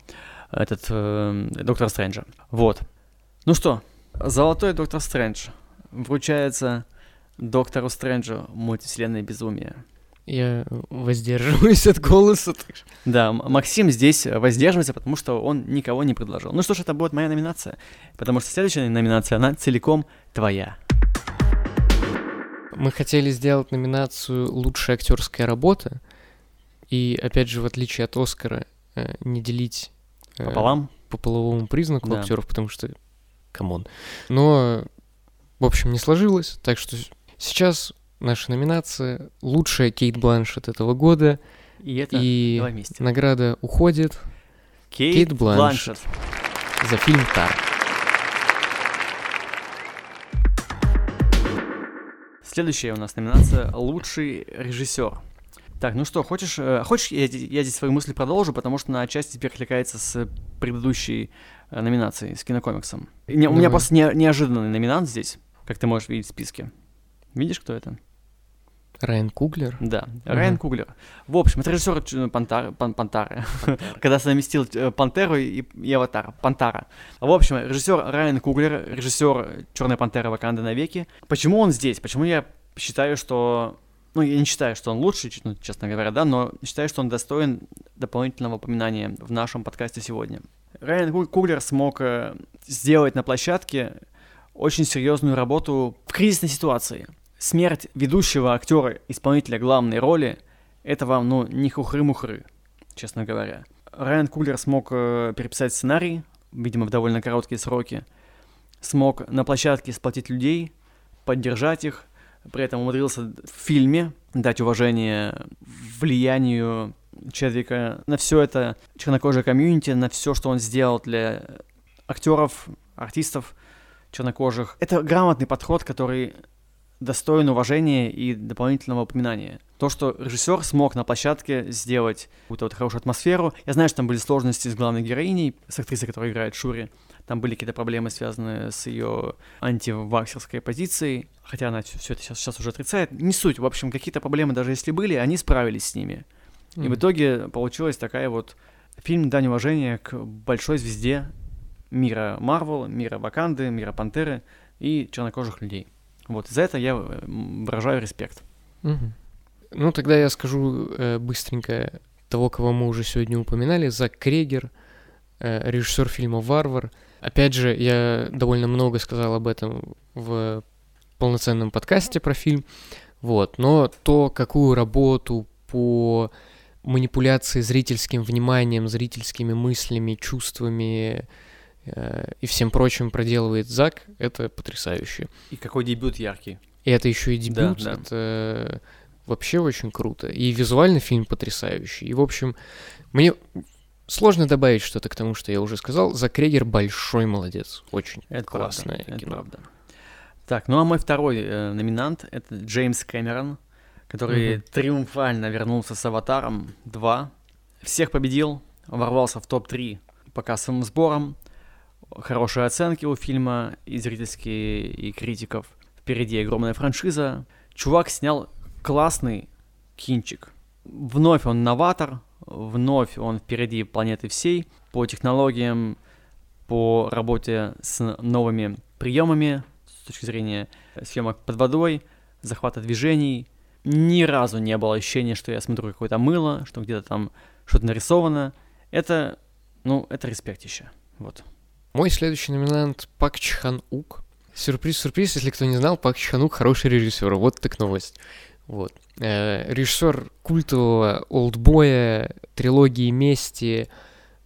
этот э, Доктор Стрэнджа. Вот. Ну что, золотой Доктор Стрэндж вручается Доктору Стрэнджу мультивселенной безумия. Я воздерживаюсь от голоса. Да, Максим здесь воздерживается, потому что он никого не предложил. Ну что ж, это будет моя номинация, потому что следующая номинация, она целиком твоя. Мы хотели сделать номинацию «Лучшая актерская работа», и, опять же, в отличие от Оскара, э, не делить э, Пополам? по половому признаку Да. актеров, потому что, come on. Но, в общем, не сложилось, так что сейчас наша номинация «Лучшая Кейт Бланшет этого года», И это и вместе. награда уходит Кейт, Кейт Бланшетт. Бланшетт. за фильм «Тар». Следующая у нас номинация «Лучший режиссер». Так, ну что, хочешь, э, хочешь я, я здесь свои мысли продолжу, потому что она отчасти перекликается с предыдущей э, номинацией, с кинокомиксом. Не- у меня просто не- неожиданный номинант здесь, как ты можешь видеть в списке. Видишь, кто это? Райан Куглер. Да, Райан Куглер. В общем, это режиссер э, Пантары, Пан- Пантары, когда совместил э, Пантеру и, и Аватар, Пантара. В общем, режиссер Райан Куглер, режиссер Черной Пантеры Ваканда навеки. Почему он здесь? Почему я считаю, что... Ну, я не считаю, что он лучший, ну, честно говоря, да, но считаю, что он достоин дополнительного упоминания в нашем подкасте сегодня. Райан Ку- Куглер смог э, сделать на площадке очень серьезную работу в кризисной ситуации. Смерть ведущего актера, исполнителя главной роли, это вам, ну, не хухры-мухры, честно говоря. Райан Куглер смог э, переписать сценарий, видимо, в довольно короткие сроки, смог на площадке сплотить людей, поддержать их, при этом умудрился в фильме дать уважение влиянию Чедвика на все это чернокожее комьюнити, на все, что он сделал для актеров, артистов чернокожих. Это грамотный подход, который достоин уважения и дополнительного упоминания. То, что режиссер смог на площадке сделать какую-то вот хорошую атмосферу. Я знаю, что там были сложности с главной героиней, с актрисой, которая играет Шури. Там были какие-то проблемы, связанные с ее антиваксерской позицией, хотя она все это сейчас, сейчас уже отрицает. Не суть. В общем, какие-то проблемы, даже если были, они справились с ними. И в итоге получилась такая вот фильм «Дань уважения» к большой звезде мира Марвел, мира Ваканды, мира Пантеры и чернокожих людей. Вот, за это я э, выражаю респект. Мгм. Ну, тогда я скажу э, быстренько того, кого мы уже сегодня упоминали. Зак Крегер, э, режиссер фильма «Варвар». Опять же, я довольно много сказал об этом в полноценном подкасте про фильм. Вот. Но то, какую работу по манипуляции зрительским вниманием, зрительскими мыслями, чувствами и всем прочим проделывает Зак, это потрясающе. И какой дебют яркий. И это еще и дебют, да. это вообще очень круто. И визуально фильм потрясающий. И, в общем, мне сложно добавить что-то к тому, что я уже сказал. Зак Крегер большой молодец. Очень Это классное правда, это кино. правда. Так, ну а мой второй э, номинант — это Джеймс Кэмерон, который Мгм. триумфально вернулся с «Аватаром 2», всех победил, ворвался в топ-3 по кассовым сборам, хорошие оценки у фильма и зрительские, и критиков. Впереди огромная франшиза. Чувак снял классный кинчик. Вновь он новатор, вновь он впереди планеты всей по технологиям, по работе с новыми приемами с точки зрения съемок под водой, захвата движений. Ни разу не было ощущения, что я смотрю какое-то мыло, что где-то там что-то нарисовано. Это, ну, это респектище. Вот. Мой следующий номинант Пак Чхан Ук. Сюрприз-сюрприз, если кто не знал, Пак Чхан Ук хороший режиссер. Вот так новость. Вот. Э, режиссер культового Олдбоя, трилогии Мести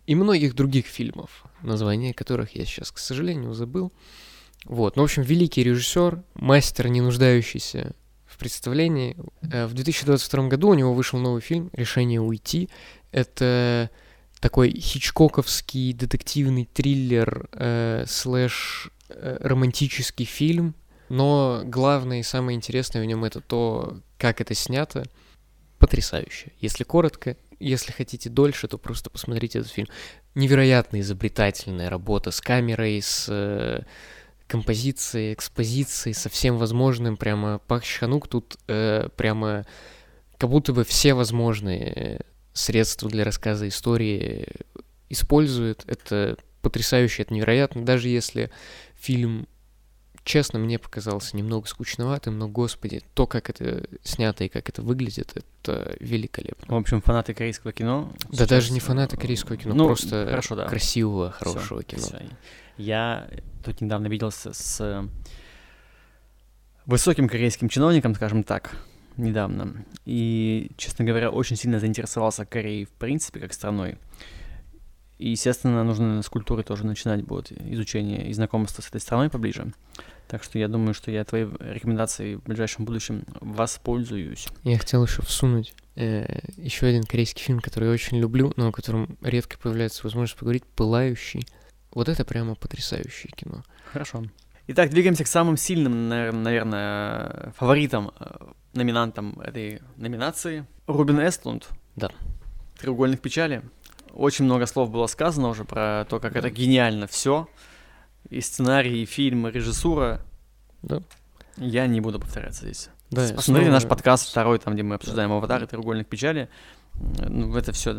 и многих других фильмов, названия которых я сейчас, к сожалению, забыл. Вот. Ну, в общем, великий режиссер, мастер, не нуждающийся в представлении. Э, В 2022 году у него вышел новый фильм «Решение уйти». Это такой хичкоковский детективный триллер э, слэш э, романтический фильм, но главное и самое интересное в нем это то, как это снято. Потрясающе. Если коротко, если хотите дольше, то просто посмотрите этот фильм. Невероятно изобретательная работа с камерой, с э, композицией, экспозицией, со всем возможным. Прямо Пак Чханук тут э, прямо как будто бы все возможные средства для рассказа истории использует. Это потрясающе, это невероятно. Даже если фильм, честно, мне показался немного скучноватым, но, господи, то, как это снято и как это выглядит, это великолепно. В общем, фанаты корейского кино... Да сейчас, даже не э, фанаты корейского кино, ну, просто хорошо, да. красивого, Всё, хорошего кино. всё. Я тут недавно виделся с высоким корейским чиновником, скажем так, недавно. И, честно говоря, очень сильно заинтересовался Кореей в принципе как страной. И, естественно, нужно с культуры тоже начинать будет изучение и знакомство с этой страной поближе. Так что я думаю, что я твоей рекомендацией в ближайшем будущем воспользуюсь. Я хотел еще всунуть еще один корейский фильм, который я очень люблю, но о котором редко появляется возможность поговорить, «Пылающий». Вот это прямо потрясающее кино. Хорошо. Итак, двигаемся к самым сильным, навер- наверное, фаворитам, э, номинантам этой номинации. Рубин Эстлунд. Да. Треугольных печали. Очень много слов было сказано уже про то, как это гениально все. И сценарий, и фильм, и режиссура. Да. Я не буду повторяться здесь. Да, Посмотрите наш подкаст второй, там, где мы обсуждаем аватары треугольных печали. Э, Ну, это все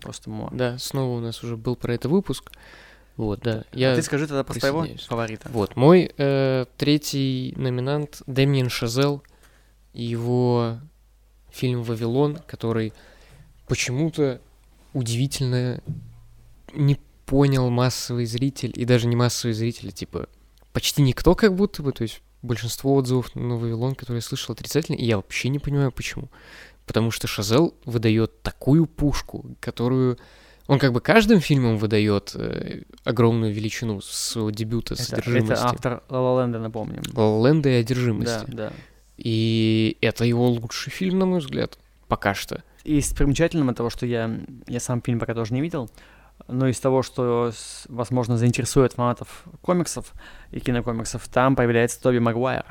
просто муа. Да, снова у нас уже был про это выпуск. Вот, да. А Я... ты скажи тогда про своего фаворита. Вот, мой э, третий номинант Дэмиен Шазел и его фильм «Вавилон», который почему-то удивительно не понял массовый зритель, и даже не массовый зритель, а типа почти никто как будто бы, то есть большинство отзывов на «Вавилон», которые я слышал, отрицательные, и я вообще не понимаю, почему. Потому что Шазел выдает такую пушку, которую... Он как бы каждым фильмом выдает э, огромную величину с дебюта, Это, «Одержимости». это автор Land, напомним. Ла-Ла-Ленда и Да, одержимости. да. И это его лучший фильм, на мой взгляд, пока что. Из примечательного того, что я, я сам фильм пока тоже не видел, но из того, что, с- возможно, заинтересует фанатов комиксов и кинокомиксов, там появляется Тоби Магуайр.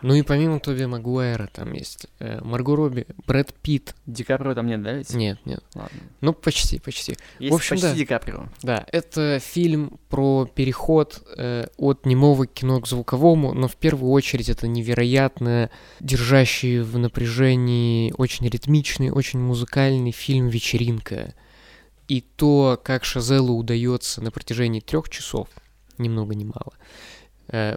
Ну и помимо Тоби Магуайра там есть э, Марго Робби, Брэд Питт. Ди Каприо там нет, да, ведь? Нет, нет. Ладно. Ну, почти, почти. Есть общем, почти да. Ди Каприо. Да, это фильм про переход э, от немого кино к звуковому, но в первую очередь это невероятно держащий в напряжении, очень ритмичный, очень музыкальный фильм «Вечеринка». И то, как Шазелу удается на протяжении трех часов, ни много ни мало,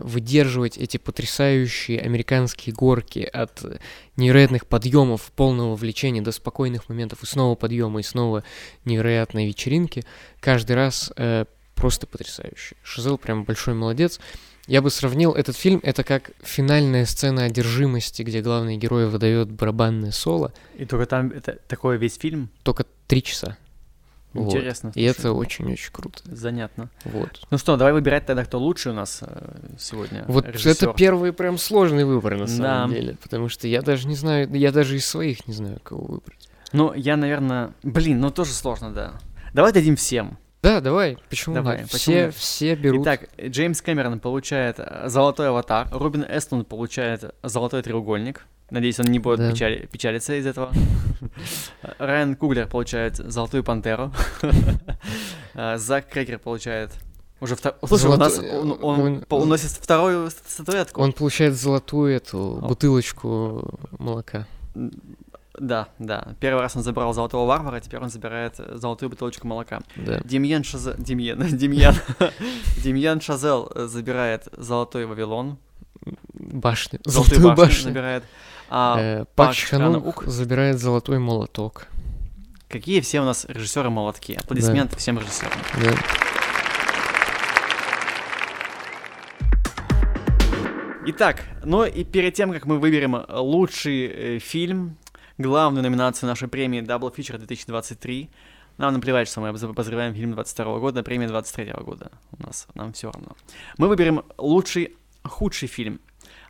выдерживать эти потрясающие американские горки от э, невероятных подъемов, полного влечения до спокойных моментов и снова подъема, и снова невероятной вечеринки, каждый раз э, просто потрясающе. Шазел прям большой молодец. Я бы сравнил этот фильм, это как финальная сцена одержимости, где главный герой выдает барабанное соло, И только там это такой весь фильм. только три часа. Вот. Интересно. И слушай. это очень-очень круто. Занятно. Вот. Ну что, давай выбирать тогда, кто лучше у нас э, сегодня. Вот режиссёр. это первый прям сложный выбор на самом Да. деле, потому что я даже не знаю, я даже из своих не знаю, кого выбрать. Ну, я, наверное... Блин, ну тоже сложно, да. Давай дадим всем. Да, давай, почему Давай, нет? почему Все, все берут. Итак, Джеймс Кэмерон получает э, золотой аватар, Рубин Эстлунд получает золотой треугольник. Надеюсь, он не будет Да. печали- печалиться из этого. Райан Куглер получает золотую пантеру. Э, Зак Крекер получает уже втор- Слушай, у нас Золотой- он, он вторую ст- статуэтку. Он получает золотую эту О. бутылочку молока. Да, да. Первый раз он забрал золотого варвара, теперь он забирает э, золотую бутылочку молока. Да. Демьян Шазел... Демьян, Демьян. Демьян Шазел э, забирает золотой Вавилон. Башню. Золотую Золотую башню башню. забирает. А Э, Пак Чханук забирает золотой молоток. какие все у нас режиссеры молотки. Аплодисменты всем режиссерам. Да. Итак, ну и перед тем, как мы выберем лучший э, фильм, главную номинацию нашей премии Double Feature 2023, нам наплевать, что мы обоз- обозреваем фильм 22 года, премия 23 года. У нас, нам все равно. Мы выберем лучший, худший фильм.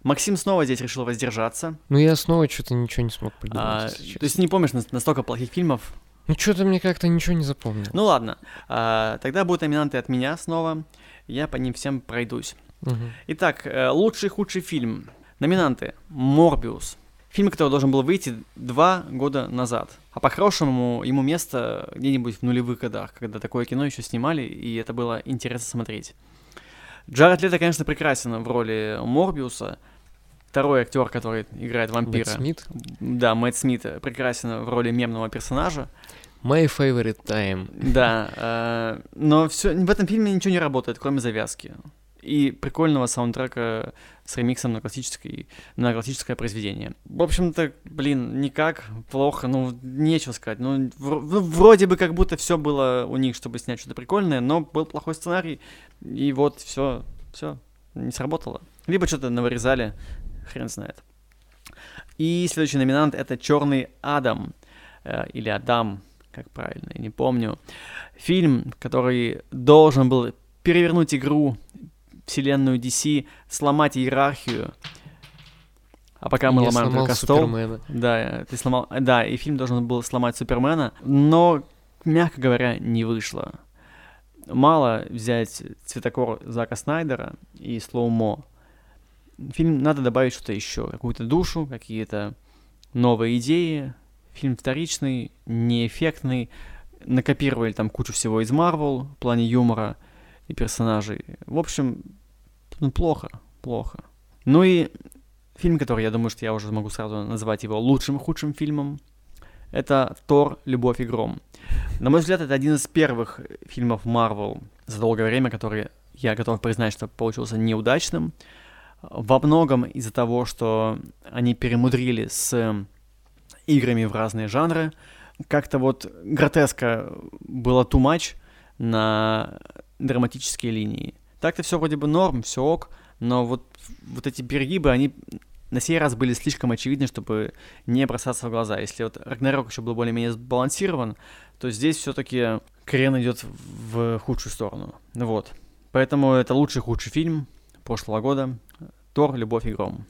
Максим снова здесь решил воздержаться. Ну я снова что-то ничего не смог придумать. А, то есть не помнишь нас- настолько плохих фильмов? Ну, что-то мне как-то ничего не запомнил. Ну ладно, а, тогда будут номинанты от меня снова. Я по ним всем пройдусь. Мгм. Итак, э, лучший и худший фильм. Номинанты. Морбиус. Фильм, который должен был выйти два года назад. А по-хорошему ему место где-нибудь в нулевых годах, когда такое кино еще снимали, и это было интересно смотреть. Джаред Лето, конечно, прекрасен в роли Морбиуса. Второй актер, который играет Мэтт вампира. Смит. Да, Мэтт Смит прекрасен в роли мемного персонажа. My favorite time. Да, э, но все, в этом фильме ничего не работает, кроме завязки. И прикольного саундтрека с ремиксом на, классический, на классическое произведение. В общем-то, блин, никак, плохо, ну, нечего сказать. Ну, ну, вроде бы как будто все было у них, чтобы снять что-то прикольное, но был плохой сценарий, и вот все, все, не сработало. Либо что-то навырезали, хрен знает. И следующий номинант это Черный Адам, э, или Адам, как правильно, я не помню. Фильм, который должен был перевернуть игру, вселенную DC, сломать иерархию. А пока мы Я ломаем только стол. Супермена. Да, ты сломал. Да, и фильм должен был сломать Супермена, но, мягко говоря, не вышло. Мало взять цветокор Зака Снайдера и слоумо. Фильм надо добавить что-то еще, какую-то душу, какие-то новые идеи. Фильм вторичный, неэффектный. Накопировали там кучу всего из Марвел в плане юмора и персонажей. В общем, ну, плохо, плохо. Ну и фильм, который, я думаю, что я уже могу сразу назвать его лучшим и худшим фильмом, это «Тор. Любовь и гром». На мой взгляд, это один из первых фильмов Marvel за долгое время, который, я готов признать, что получился неудачным. Во многом из-за того, что они перемудрили с играми в разные жанры. Как-то вот гротеска было too much на драматические линии. Так-то все вроде бы норм, все ок, но вот, вот эти перегибы, они на сей раз были слишком очевидны, чтобы не бросаться в глаза. Если вот Рагнарёк еще был более-менее сбалансирован, то здесь все-таки крен идет в худшую сторону. Вот. Поэтому это лучший худший фильм прошлого года. Тор, Любовь и Гром.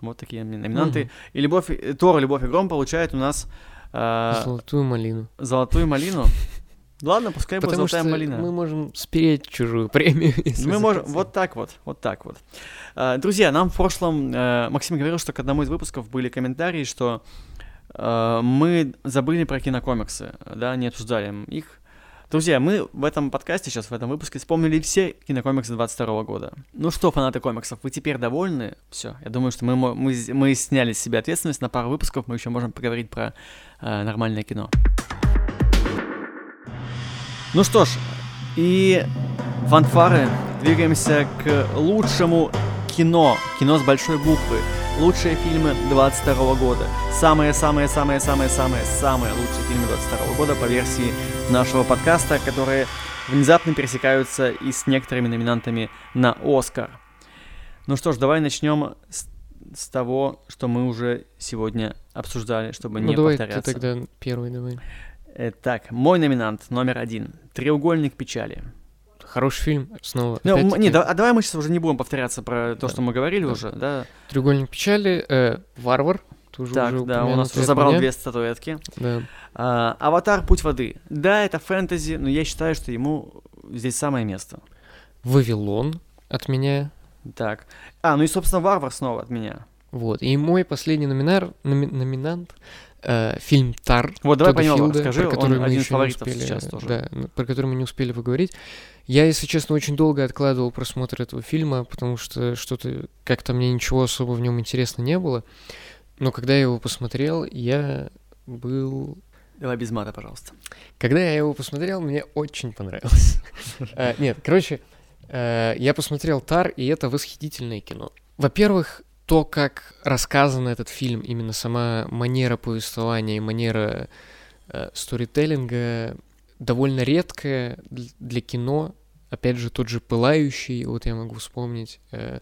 Вот такие номинанты. Мгм. И Любовь, и- Тор, Любовь и Гром получает у нас э, Золотую малину. золотую малину. Ладно, пускай будет Потому что золотая малина. мы можем спереть чужую премию. Мы можем, вот так вот, вот так вот. А, Друзья, нам в прошлом, э, Максим говорил, что к одному из выпусков были комментарии, что э, мы забыли про кинокомиксы, да, не обсуждали их. Друзья, мы в этом подкасте сейчас, в этом выпуске, вспомнили все кинокомиксы 22 года. Ну что, фанаты комиксов, вы теперь довольны? Все, я думаю, что мы, мы, мы сняли с себя ответственность на пару выпусков, мы еще можем поговорить про э, нормальное кино. Ну что ж, и фанфары, двигаемся к лучшему кино, кино с большой буквы, лучшие фильмы 22 года, самые-самые-самые-самые-самые лучшие фильмы 22 года по версии нашего подкаста, которые внезапно пересекаются и с некоторыми номинантами на Оскар. Ну что ж, давай начнем с, с того, что мы уже сегодня обсуждали, чтобы Ну не давай ты повторяться. тогда первый давай. Э, Так, мой номинант номер один. Треугольник печали. Хороший фильм, снова. Ну, опять-таки, не, да- а давай мы сейчас уже не будем повторяться про то, Да. что мы говорили Да. уже, да? Треугольник печали, э, Варвар, тоже так, уже да, у нас уже забрал меня. две статуэтки. Да. А, Аватар Путь воды. Да, это фэнтези, но я считаю, что ему здесь самое место. Вавилон от меня. Так. А, ну и, собственно, Варвар снова от меня. Вот. И мой последний номинар, номи- номинант э, фильм Тар. Вот, давай Тодда Филда, расскажи, про который он мы один еще не успели, сейчас тоже. Да, н- про который мы не успели поговорить. Я, если честно, очень долго откладывал просмотр этого фильма, потому что что-то как-то мне ничего особо в нем интересно не было. Но когда я его посмотрел, я был Давай без мата, пожалуйста. Когда я его посмотрел, мне очень понравилось. Э, Нет, короче, э, я посмотрел Тар, и это восхитительное кино. Во-первых, то, как рассказан этот фильм, именно сама манера повествования и манера э, сторителлинга довольно редкая дл- для кино. Опять же, тот же «Пылающий», вот я могу вспомнить, э,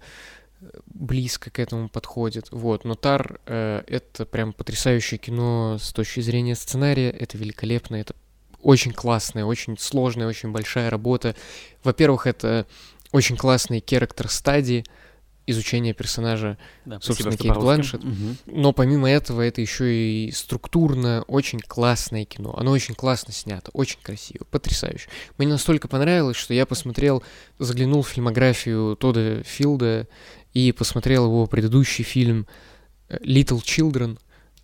близко к этому подходит. Вот, но Тар э, это прям потрясающее кино с точки зрения сценария, это великолепно, это очень классная, очень сложная, очень большая работа. Во-первых, это очень классный character стадии, изучение персонажа Да, собственно, спасибо, Кейт. Бланшетт. Мгм. Но помимо этого, это еще и структурно очень классное кино. Оно очень классно снято, очень красиво, потрясающе. Мне настолько понравилось, что я посмотрел, заглянул в фильмографию Тода Филда и посмотрел его предыдущий фильм э, Little Children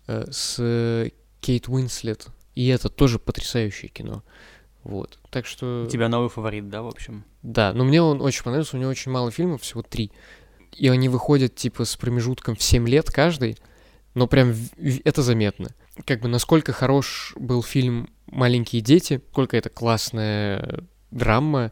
э, с э, Кейт Уинслет. И это тоже потрясающее кино. Вот. Так что... У тебя новый фаворит, да, в общем? Да, но мне он очень понравился, у него очень мало фильмов, всего три. И они выходят, типа, с промежутком в 7 лет каждый, но прям это заметно. Как бы насколько хорош был фильм «Маленькие дети», сколько это классная драма,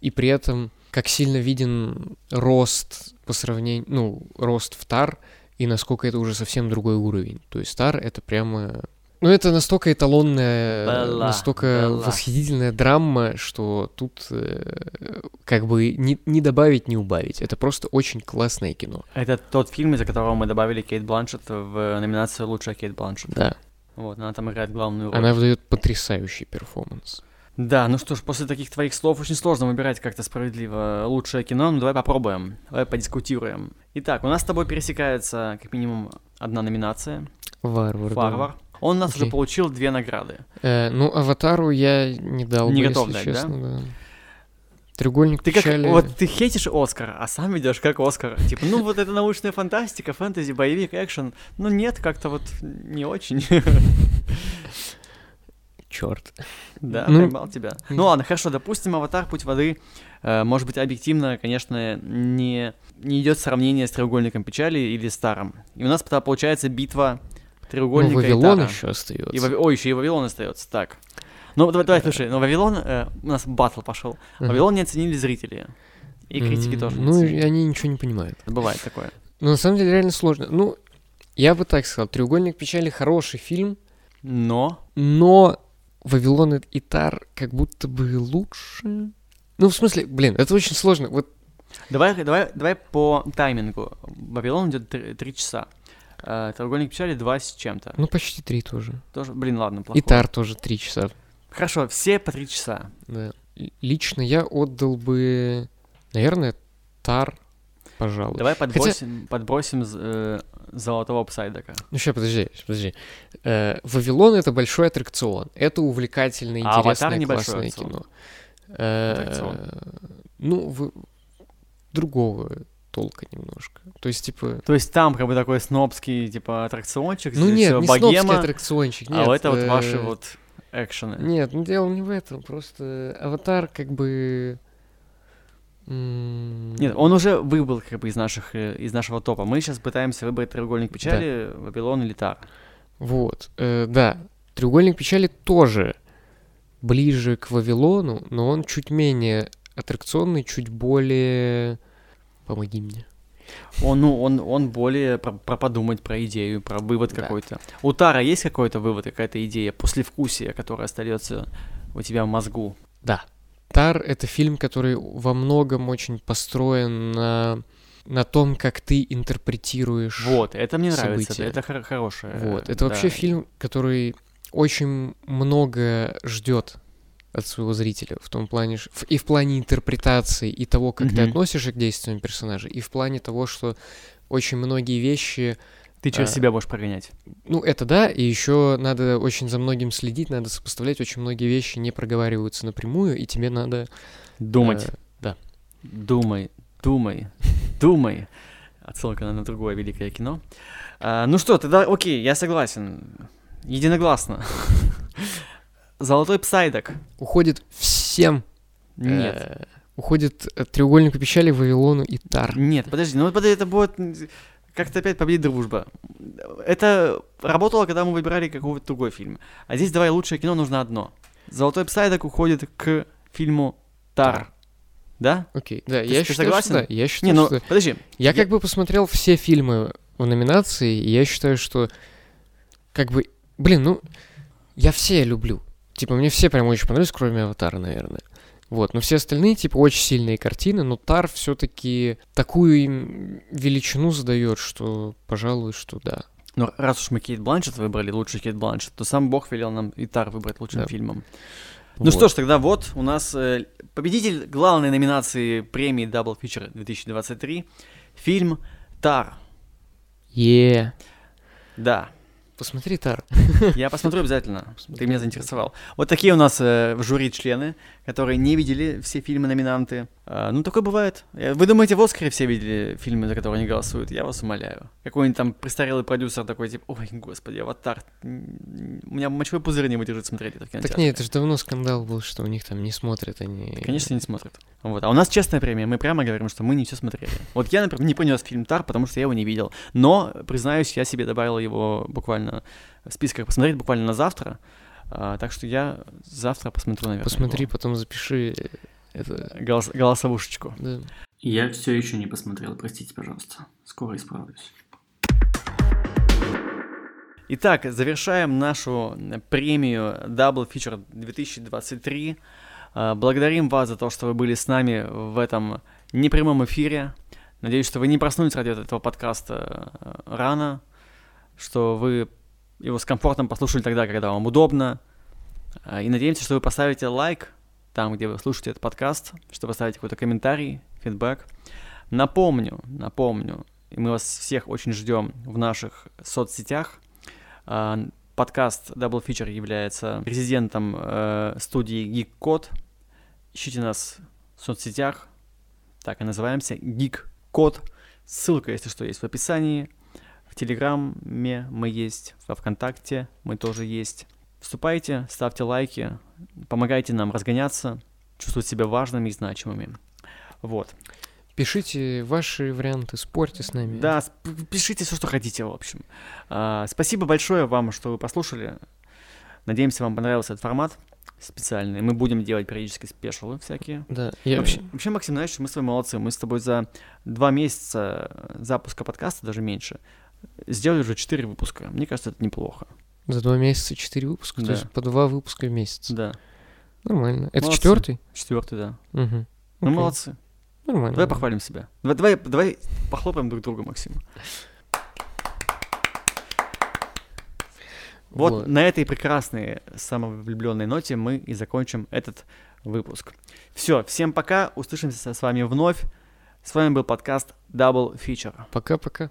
и при этом как сильно виден рост по сравнению, ну, рост в Тар, и насколько это уже совсем другой уровень. То есть Тар — это прямо... Ну, это настолько эталонная, Была, настолько была. восхитительная драма, что тут э, как бы не, не добавить, не убавить. Это просто очень классное кино. Это тот фильм, из-за которого мы добавили Кейт Бланшетт в номинацию «Лучшая Кейт Бланшетт». Да. Вот, она там играет главную роль. Она выдает потрясающий перформанс. Да, ну что ж, после таких твоих слов очень сложно выбирать как-то справедливо лучшее кино, ну давай попробуем, давай подискутируем. Итак, у нас с тобой пересекается как минимум одна номинация, Варвар. да. Он у нас уже Окей. получил две награды. Э, ну, Аватару я не дал Не бы, готов если дать, да? честно, да? Треугольник Ты как, печали. вот ты хейтишь Оскар, а сам ведешь как Оскар. Типа, ну вот это научная фантастика, фэнтези, боевик, экшен. Ну нет, как-то вот не очень. Черт. Да, Ну, поймал тебя. Ну ладно, хорошо, допустим, «Аватар. Путь воды», э, может быть, объективно, конечно, не, не идет сравнение с «Треугольником печали» или «Старом». И у нас тогда получается битва Ну, «Треугольника» и Вавилон «Тара». еще остается. И Вави- Ой, еще и «Вавилон» остается. Так. Ну, давай, давай, слушай, ну «Вавилон», э, у нас батл пошел. Ага. «Вавилон» не оценили зрители. И критики М, тоже не Ну, и оценили. они ничего не понимают. Бывает такое. Но на самом деле реально сложно. Ну, я бы так сказал, «Треугольник печали» хороший фильм, Но но «Вавилон» и «Тар» как будто бы лучше. Ну, в смысле, блин, это очень сложно. Вот Давай, давай, давай по таймингу. Вавилон идет три часа. Э, Треугольник печали два с чем-то. Ну, почти три тоже. Тоже, блин, ладно, И плохо. Тар тоже три часа. Хорошо, все по три часа. Да. Лично я отдал бы, наверное, Тар, пожалуй. Давай подбросим, подбросим з- э, золотого псайдока. Ну, сейчас, подожди, подожди. Э, Вавилон — это большой аттракцион. Это увлекательное, А интересное, классное аттракцион. кино. Э, Аттракцион. Ну, в- другого толка немножко. То есть, типа... То есть там как бы такой снобский, типа, аттракциончик, Ну нет, всё не богема, снобский аттракциончик, нет. а это вот э, ваши вот экшены. Нет, ну дело не в этом. Просто Аватар как бы... Нет, он уже выбыл как бы из, наших, э, из нашего топа. Мы сейчас пытаемся выбрать треугольник печали, Вавилон или Тар. Вот, э, да. Треугольник печали тоже ближе к Вавилону, но он чуть менее аттракционный, чуть более... Помоги мне. Он, ну, он, он более про, про подумать, про идею, про вывод Да. какой-то. У Тара есть какой-то вывод, какая-то идея, послевкусие, которая остается у тебя в мозгу? Да. Тар — это фильм, который во многом очень построен на, на том, как ты интерпретируешь. Вот, это мне нравится, события. это хор- хорошее. Вот. Это вообще да. фильм, который очень много ждет от своего зрителя в том плане, и в плане интерпретации, и того, как ты Мгм. относишься к действиям персонажа, и в плане того, что очень многие вещи, Ты через а, себя будешь прогонять. ну это да, и еще надо очень за многим следить, надо сопоставлять, очень многие вещи не проговариваются напрямую, и тебе надо Думать. э, Думай, думай, думай. Отсылка на, на другое великое кино. А, ну что, тогда окей, я согласен. Единогласно. Золотой псайдок. уходит всем. Нет. э, уходит э, треугольнику печали, Вавилону и Тар. Нет, подожди, ну подожди, это будет как-то опять победит дружба. Это работало, когда мы выбирали какой-то другой фильм. А здесь давай лучшее кино нужно одно. Золотой псайдок уходит к фильму Тар. Тар. Да? Окей, да, Ты- я ты считаю, что согласен? да, я считаю, Не, ну что подожди. Я Я- как бы посмотрел все фильмы в номинации, и я считаю, что как бы, блин, ну, я все люблю. Типа, мне все прям очень понравились, кроме Аватара, наверное. Вот, но все остальные, типа, очень сильные картины, но Тар все-таки такую величину задает, что, пожалуй, что да. Ну, раз уж мы Кейт Бланшет выбрали, лучший Кейт Бланшет, то сам Бог велел нам и Тар выбрать лучшим Да. фильмом. Ну Вот. что ж, тогда вот у нас э, победитель главной номинации премии Double Feature 2023. Фильм «Тар». Е. Да, Посмотри, Тар. я посмотрю обязательно. Ты Посмотри меня заинтересовал. Вот такие у нас э, в жюри члены, которые не видели все фильмы-номинанты. А, ну, такое бывает. Э, Вы думаете, в Оскаре все видели фильмы, за которые они голосуют? Я вас умоляю. Какой-нибудь там престарелый продюсер такой, типа, ой, господи, аватар. У меня мочевой пузырь не выдержит смотреть это в Так кинотеатре». нет, это же давно скандал был, что у них там не смотрят они. Конечно, не смотрят. Вот. А у нас честная премия. Мы прямо говорим, что мы не все смотрели. Вот я, например, не понес фильм Тар, потому что я его не видел. Но, признаюсь, я себе добавил его буквально в списках посмотреть буквально на завтра. А, так что я завтра посмотрю, наверное. Посмотри, его. потом запиши это. Голос- голосовушечку. Да. Я все еще не посмотрел, простите, пожалуйста. Скоро исправлюсь. Итак, завершаем нашу премию Double Feature 2023. А, Благодарим вас за то, что вы были с нами в этом непрямом эфире. Надеюсь, что вы не проснулись ради этого подкаста э, рано, что вы его с комфортом послушали тогда, когда вам удобно. А, И надеемся, что вы поставите лайк там, где вы слушаете этот подкаст, что поставите какой-то комментарий, фидбэк. Напомню, напомню, и мы вас всех очень ждем в наших соцсетях. А, Подкаст Double Feature является резидентом э, студии Geek Code. Ищите нас в соцсетях. Так и называемся Geek Code. Ссылка, если что, есть в описании. Телеграме мы есть, во Вконтакте мы тоже есть. Вступайте, ставьте лайки, помогайте нам разгоняться, чувствовать себя важными и значимыми. Вот. Пишите ваши варианты, спорьте с нами. Да, пишите все, что хотите, в общем. А, спасибо большое вам, что вы послушали. Надеемся, вам понравился этот формат специальный. Мы будем делать периодически спешалы всякие. Да, я Вообще, вообще, Максим, знаешь, мы с тобой молодцы. Мы с тобой за два месяца запуска подкаста, даже меньше, сделали уже четыре выпуска. Мне кажется, это неплохо. за два месяца четыре выпуска, Да. то есть по два выпуска в месяц. Да. Нормально. Это Молодцы. четвертый? Четвертый, да. Угу. Ну, молодцы. Нормально. Давай похвалим себя. Давай, давай, давай похлопаем друг друга, Максим. Вот, Вот. на этой прекрасной самовлюбленной ноте мы и закончим этот выпуск. Все, всем пока, услышимся с вами вновь. С вами был подкаст Double Feature. Пока-пока.